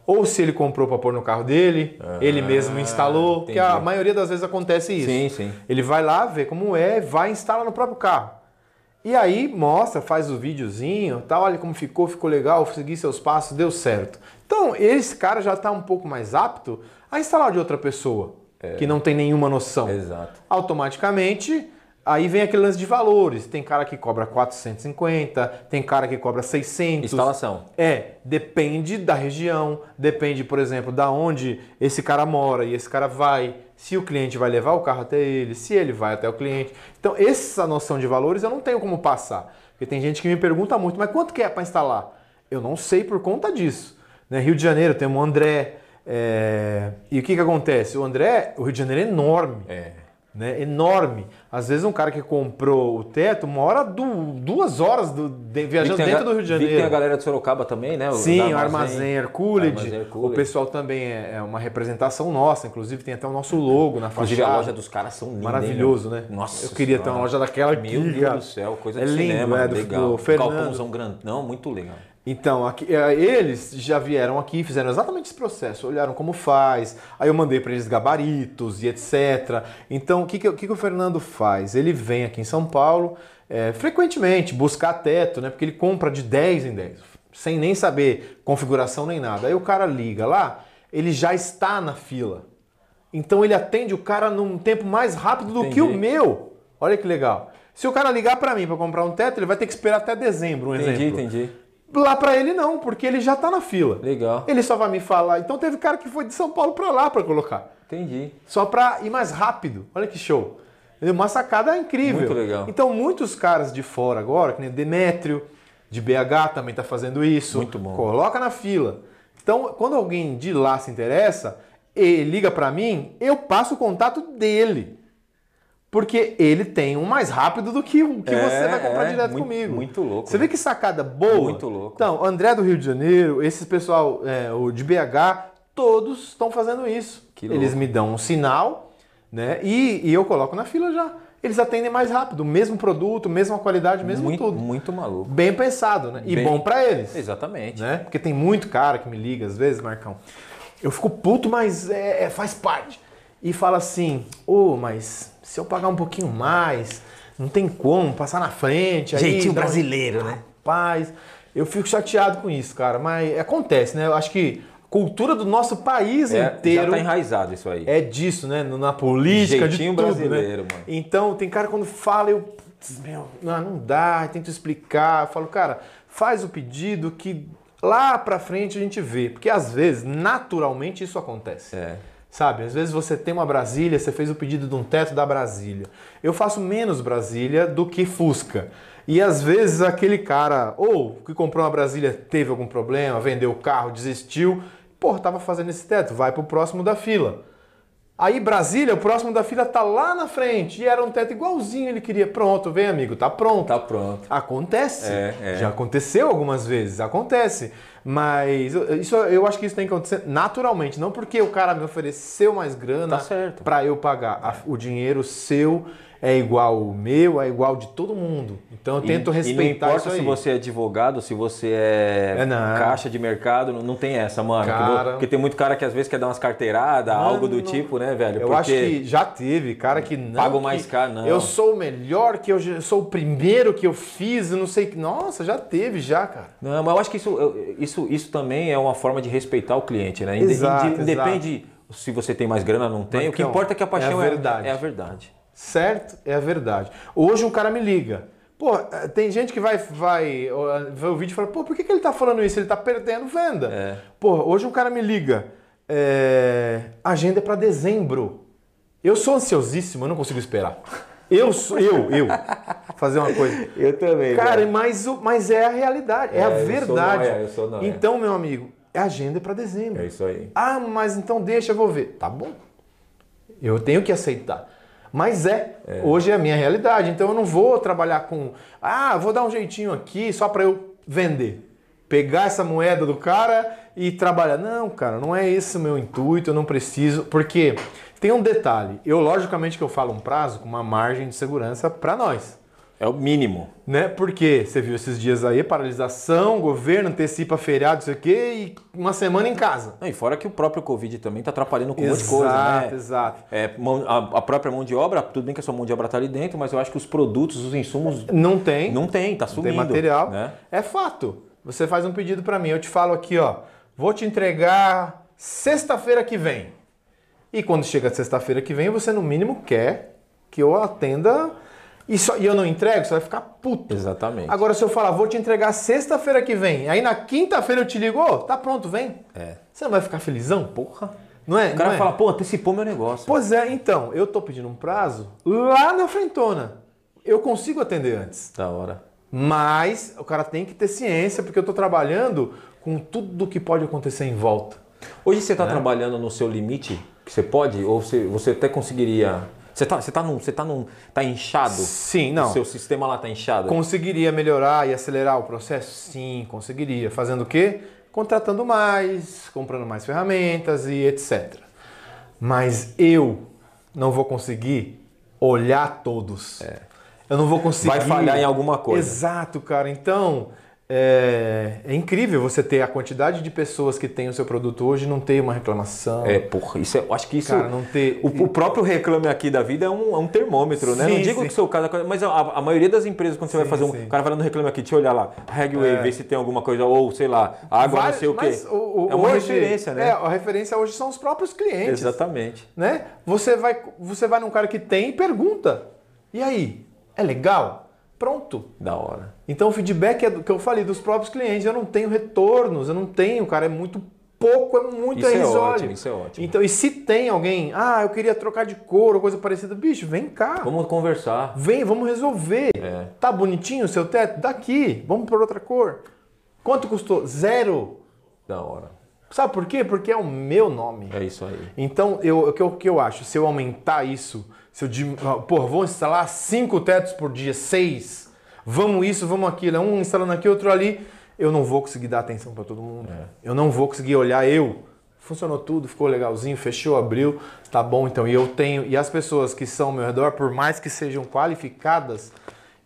Ou se ele comprou para pôr no carro dele, ah, ele mesmo instalou, entendi. que a maioria das vezes acontece isso. Sim, sim. Ele vai lá, vê como é, vai e instala no próprio carro. E aí mostra, faz o videozinho, tal, olha como ficou, ficou legal, segui seus passos, deu certo. Então, esse cara já está um pouco mais apto a instalar de outra pessoa, é. que não tem nenhuma noção. Exato. Automaticamente, Aí vem aquele lance de valores. Tem cara que cobra 450, tem cara que cobra 600. Instalação. É, depende da região, depende, por exemplo, da onde esse cara mora e esse cara vai, se o cliente vai levar o carro até ele, se ele vai até o cliente. Então, essa noção de valores eu não tenho como passar. Porque tem gente que me pergunta muito, mas quanto que é para instalar? Eu não sei por conta disso. Né? Rio de Janeiro tem o André. É... E o que, que acontece? O André, o Rio de Janeiro é enorme. É né, enorme. Às vezes um cara que comprou o teto mora du duas horas do, de, viajando dentro do Rio de Janeiro. tem a galera de Sorocaba também, né? O Sim, o Armazém Hercules. O pessoal também é, é, uma representação nossa, inclusive tem até o nosso logo na inclusive, fachada. a loja dos caras são lindas. Maravilhoso, né? Nossa Eu queria senhora. ter uma loja daquela aqui. Meu Deus do céu, coisa é de lindo, cinema, é, do, legal. Do Fernando. Galpãozão grandão, muito legal. Então, aqui, é, eles já vieram aqui, fizeram exatamente esse processo, olharam como faz, aí eu mandei para eles gabaritos e etc. Então, o que, que, que, o Fernando faz? Ele vem aqui em São Paulo é, frequentemente buscar teto, né? Porque ele compra de 10 em 10, sem nem saber configuração nem nada. Aí o cara liga lá, ele já está na fila. Então ele atende o cara num tempo mais rápido do Entendi. que o meu. Olha que legal. Se o cara ligar para mim para comprar um teto, ele vai ter que esperar até dezembro, um entendi, exemplo. Entendi, entendi. Lá para ele não, porque ele já tá na fila. Legal. Ele só vai me falar. Então teve cara que foi de São Paulo para lá para colocar. Entendi. Só para ir mais rápido. Olha que show. Uma sacada incrível. Muito legal. Então muitos caras de fora agora, que nem Demétrio, de BH também tá fazendo isso. Muito bom. Coloca na fila. Então, quando alguém de lá se interessa, e liga para mim, eu passo o contato dele. Porque ele tem um mais rápido do que o que É, você vai comprar é, direto muito- comigo. muito louco, Você né? vê que sacada boa? Muito louco. Então, André do Rio de Janeiro, esses pessoal, é, o de BH, todos estão fazendo isso. Que louco. Eles me dão um sinal, né? E, e eu coloco na fila já. Eles atendem mais rápido, o mesmo produto, mesma qualidade, mesmo muito, tudo. muito maluco. Bem pensado, né? E Bem- bom pra eles Exatamente. né? Porque tem muito cara que me liga às vezes, Marcão. Eu fico puto, mas é, é- faz parte. E fala assim, ô, mas se eu pagar um pouquinho mais, não tem como passar na frente. aí Jeitinho um- brasileiro, né? Rapaz, eu fico chateado com isso, cara. Mas acontece, né? Eu acho que a cultura do nosso país É, inteiro Já tá enraizado isso aí. é disso, né? Na política, Jeitinho de tudo, brasileiro, né? mano. Então, tem cara quando fala, eu, meu, não, não dá, tento explicar. Eu falo, cara, faz o pedido que lá pra frente a gente vê. Porque às vezes, naturalmente, isso acontece. É. Sabe, às vezes você tem uma Brasília, você fez o pedido de um teto da Brasília. Eu faço menos Brasília do que Fusca. E às vezes aquele cara, ou que comprou uma Brasília teve algum problema, vendeu o carro, desistiu, pô, tava fazendo esse teto, vai pro próximo da fila. Aí Brasília, o próximo da fila tá lá na frente e era um teto igualzinho, ele queria, pronto, vem amigo, tá pronto. Tá pronto. Acontece. É, é. Já aconteceu algumas vezes, acontece. Mas eu- isso, eu acho que isso tem que acontecer naturalmente, não porque o cara me ofereceu mais grana Tá para eu pagar. O dinheiro seu é igual o meu, é igual de todo mundo. Então eu tento e, respeitar e não importa se você é advogado, se você é, É, não. caixa de mercado, não, não tem essa, mano. Cara. Porque tem muito cara que às vezes quer dar umas carteiradas, algo do Mano, tipo, né, velho? Eu Porque acho que já teve cara que não. Paga o que mais caro, não. Eu sou o melhor, que eu sou o primeiro que eu fiz, eu não sei. que- Nossa, já teve, já, cara. Não, mas eu acho que isso, isso, isso também é uma forma de respeitar o cliente, né? Exato, inde- Independe se você tem mais grana ou não tem, o que Marcão, importa é que a paixão é é a verdade. é a verdade. Certo? É a verdade. Hoje um cara me liga. Pô, eh, tem gente que vai, vai ver o vídeo e fala, pô, por que, que ele tá falando isso? Ele tá perdendo venda. É. Pô, hoje um cara me liga. é, agenda é pra dezembro. Eu sou ansiosíssimo, eu não consigo esperar. Eu sou, eu, eu, fazer uma coisa. *laughs* Eu também, Cara, mas, mas é a realidade, é, É, a eu sou verdade. nóia, eu sou nóia. então, meu amigo, a agenda é pra dezembro. É isso aí. Ah, mas então deixa, eu vou ver. Tá bom. Eu tenho que aceitar. Mas é, hoje é a minha realidade. Então eu não vou trabalhar com, ah, vou dar um jeitinho aqui só para eu vender. Pegar essa moeda do cara e trabalhar. Não, cara, não é esse o meu intuito, eu não preciso. Porque tem um detalhe. Eu, logicamente, que eu falo um prazo com uma margem de segurança para nós É o mínimo. né? Porque você viu esses dias aí, paralisação, governo antecipa feriado, não sei o quê, e uma semana em casa. E fora que o próprio Covid também tá atrapalhando com um monte de coisa, Exato, né? exato. É, a, a própria mão de obra, tudo bem que a sua mão de obra tá ali dentro, mas eu acho que os produtos, os insumos, Não tem, não tem, tá não sumindo. tem material. Né? É fato. Você faz um pedido para mim, eu te falo aqui, ó, vou te entregar sexta-feira que vem. E quando chega sexta-feira que vem, você no mínimo quer que eu atenda e, só, e eu não entrego, você vai ficar puto. Exatamente. Agora, se eu falar, vou te entregar sexta-feira que vem, aí na quinta-feira eu te ligo, ô, tá pronto, vem. É. Você não vai ficar felizão? Porra. Não é? O cara Não é? fala, pô, antecipou meu negócio. Pois é, então, eu tô pedindo um prazo lá na frentona. Eu consigo atender antes. Da hora. Mas o cara tem que ter ciência, porque eu tô trabalhando com tudo que pode acontecer em volta. Hoje você Né? está trabalhando no seu limite, que você pode, ou você, você até conseguiria. Você tá, você tá num. Você tá num. tá inchado? Sim, O não. seu sistema lá tá inchado? Conseguiria melhorar e acelerar o processo? Sim, conseguiria. Fazendo o quê? Contratando mais, comprando mais ferramentas e etc. Mas eu não vou conseguir olhar todos. Eu não vou conseguir. Vai falhar em alguma coisa. Exato, cara. Então, é, é incrível você ter a quantidade de pessoas que têm o seu produto hoje e não ter uma reclamação. É, porra, isso é, eu acho que isso. Cara, não ter- o, o próprio reclame aqui da vida é um, é um termômetro, né? Sim, não digo sim. que seu caso, mas a, a maioria das empresas, quando você vai Sim, fazer um. O cara vai lá no reclame aqui, deixa eu olhar lá, Regway, ver se tem alguma coisa, ou sei lá, água, não sei o quê. o- o- é uma hoje- referência, né? É, a referência hoje são os próprios clientes. Exatamente. né? Você vai, você vai num cara que tem e pergunta. E aí? É legal? Pronto. Da hora. Então o feedback é do que eu falei dos próprios clientes. Eu não tenho retornos, eu não tenho, cara. É muito pouco, é muito Isso é irrisório. ótimo, isso é ótimo. Então, e se tem alguém, ah, eu queria trocar de cor ou coisa parecida, bicho, vem cá. Vamos conversar. Vem, vamos resolver. É. Tá bonitinho o seu teto? Daqui, vamos por outra cor. Quanto custou? Zero. Da hora. Sabe por quê? Porque é o meu nome. É isso aí. Então, eu, o que eu, que eu acho? Se eu aumentar isso, se eu. Pô, vou instalar cinco tetos por dia, seis. Vamos isso, vamos aquilo. É um instalando aqui, outro ali. Eu não vou conseguir dar atenção para todo mundo. É. Eu não vou conseguir olhar eu. Funcionou tudo, ficou legalzinho, fechou, abriu, tá bom então. E eu tenho. E as pessoas que são ao meu redor, por mais que sejam qualificadas,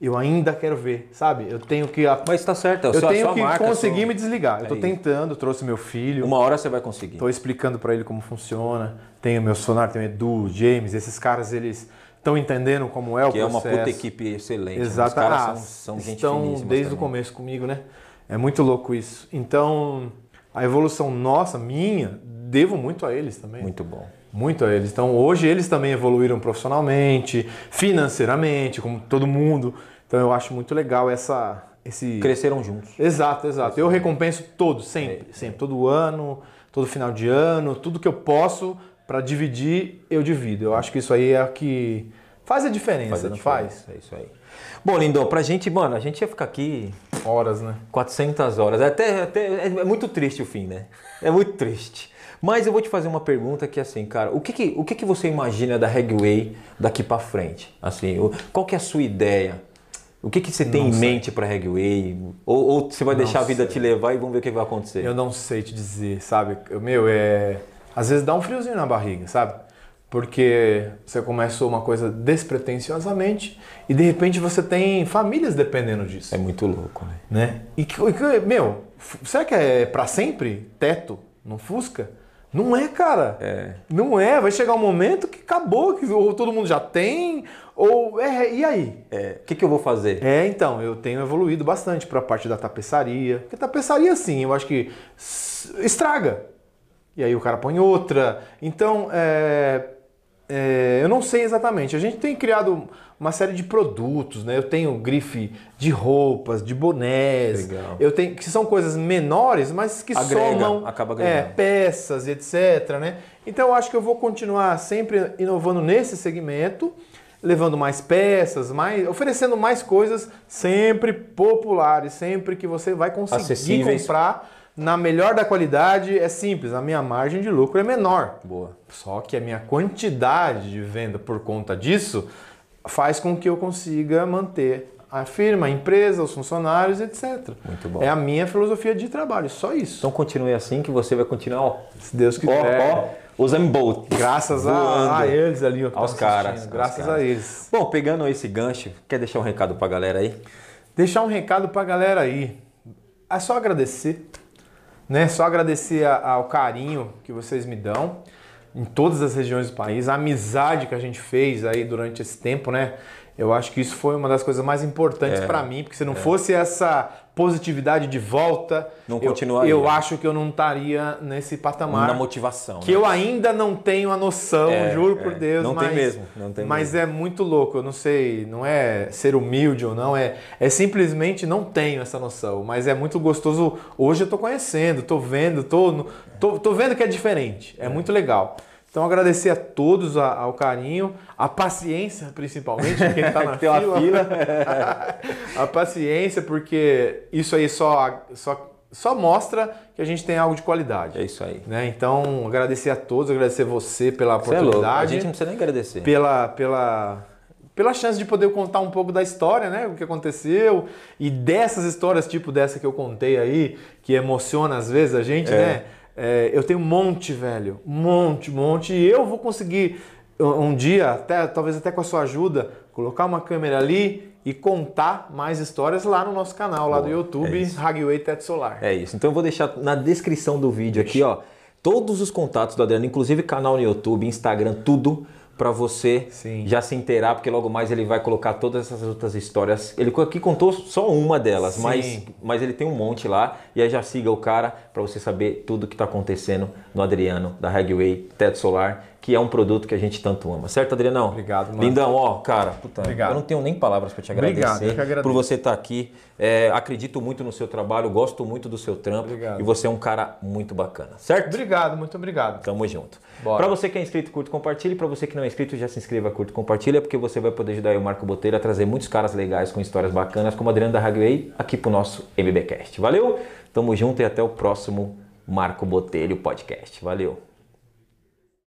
eu ainda quero ver, sabe? Eu tenho que. Mas está certo, é eu sua, tenho sua que marca, conseguir sua... me desligar. Eu estou tentando, trouxe meu filho. Uma hora você vai conseguir. Estou explicando para ele como funciona. Tenho meu sonar, tenho o Edu, James, esses caras, eles estão entendendo como é o que processo. Que é uma puta equipe excelente. Exato. Né? Os caras ah, são, são gente estão desde também. o começo comigo, né? É muito louco isso. Então, a evolução nossa, minha, devo muito a eles também. Muito bom. Muito a eles. Então, hoje eles também evoluíram profissionalmente, financeiramente, como todo mundo. Então eu acho muito legal essa. Esse... Cresceram juntos. Exato, exato. Eu recompenso todos, sempre, é. sempre. Todo ano, todo final de ano, tudo que eu posso para dividir, eu divido. Eu acho que isso aí é o que faz a diferença, faz a não diferença. faz? É isso aí. Bom, Lindão, pra gente, mano, a gente ia ficar aqui... Horas, né? 400 horas. Até, até, é muito triste o fim, né? É muito triste. Mas eu vou te fazer uma pergunta que assim, cara, o que que, o que, que você imagina da Regway daqui para frente? Assim, qual que é a sua ideia? O que, que você tem não em sei. mente para Regway? Ou, ou, você vai não deixar a vida sei. te levar e vamos ver o que vai acontecer? Eu não sei te dizer, sabe? Meu, é. Às vezes dá um friozinho na barriga, sabe? Porque você começou uma coisa despretensiosamente e de repente você tem famílias dependendo disso. É muito louco, né? né? E, e meu, será que é para sempre teto no Fusca? Não é, cara. É. Não é. Vai chegar um momento que acabou, que ou todo mundo já tem, ou é, e aí? É, o que, que eu vou fazer? É, então, eu tenho evoluído bastante para a parte da tapeçaria. Porque tapeçaria, sim, eu acho que estraga. E aí o cara põe outra. Então, é, é, eu não sei exatamente. A gente tem criado uma série de produtos, né? Eu tenho grife de roupas, de bonés. Legal. Eu tenho que são coisas menores, mas que Agrega, somam acaba é, peças, etc. Né? Então eu acho que eu vou continuar sempre inovando nesse segmento levando mais peças, mais, oferecendo mais coisas sempre populares, sempre que você vai conseguir comprar na melhor da qualidade. É simples, a minha margem de lucro é menor. Boa. Só que a minha quantidade de venda por conta disso faz com que eu consiga manter a firma, a empresa, os funcionários, etc. Muito bom. É a minha filosofia de trabalho, só isso. Então continue assim que você vai continuar, ó, se Deus quiser. Ó, ó, os Bolt. Graças a, a, eles ali, ó, aos caras. Graças aos caras. a eles. Bom, pegando esse gancho, quer deixar um recado pra galera aí? Deixar um recado pra galera aí. É só agradecer, né? Só agradecer ao carinho que vocês me dão em todas as regiões do país, a amizade que a gente fez aí durante esse tempo, né? Eu acho que isso foi uma das coisas mais importantes é, para mim, porque se não é. fosse essa positividade de volta, não eu, continuaria. eu acho que eu não estaria nesse patamar. Na motivação. Que né? eu ainda não tenho a noção, é, juro por é. Deus. Não mas, tem mesmo. Não tem mas mesmo. é muito louco. Eu não sei, não é ser humilde ou não, é, é simplesmente não tenho essa noção. Mas é muito gostoso. Hoje eu tô conhecendo, tô vendo, tô, tô, tô vendo que é diferente. É, é. muito legal. Então agradecer a todos a, ao carinho, a paciência principalmente, quem está na *laughs* fila. fila. *laughs* a paciência, porque isso aí só, só, só mostra que a gente tem algo de qualidade. É isso aí. Né? Então agradecer a todos, agradecer você pela oportunidade. É a gente não precisa nem agradecer. Pela, pela, pela chance de poder contar um pouco da história, né? O que aconteceu e dessas histórias, tipo dessa que eu contei aí, que emociona às vezes a gente, é. né? É, eu tenho um monte, velho. Um monte, um monte. E eu vou conseguir um dia, até, talvez até com a sua ajuda, colocar uma câmera ali e contar mais histórias lá no nosso canal, lá Boa, do YouTube, é Hagway Teto Solar. É isso. Então eu vou deixar na descrição do vídeo aqui, ó, todos os contatos do Adriano, inclusive canal no YouTube, Instagram, tudo para você Sim. já se inteirar, porque logo mais ele vai colocar todas essas outras histórias. Ele aqui contou só uma delas, mas, mas ele tem um monte lá. E aí já siga o cara para você saber tudo que está acontecendo no Adriano, da Hagway Teto Solar que é um produto que a gente tanto ama. Certo, Adrianão? Obrigado, mano. Lindão, ó, cara, puta, Obrigado. eu não tenho nem palavras para te agradecer Obrigado, por você estar tá aqui. É, acredito muito no seu trabalho, gosto muito do seu trampo obrigado. e você é um cara muito bacana, certo? Obrigado, muito obrigado. Tamo junto. Para você que é inscrito, curte, compartilhe. Para você que não é inscrito, já se inscreva, curte, compartilha, porque você vai poder ajudar o Marco Boteiro a trazer muitos caras legais com histórias bacanas, como Adriano da Hagway, aqui pro nosso MBcast. Valeu? Tamo junto e até o próximo Marco Botelho Podcast. Valeu!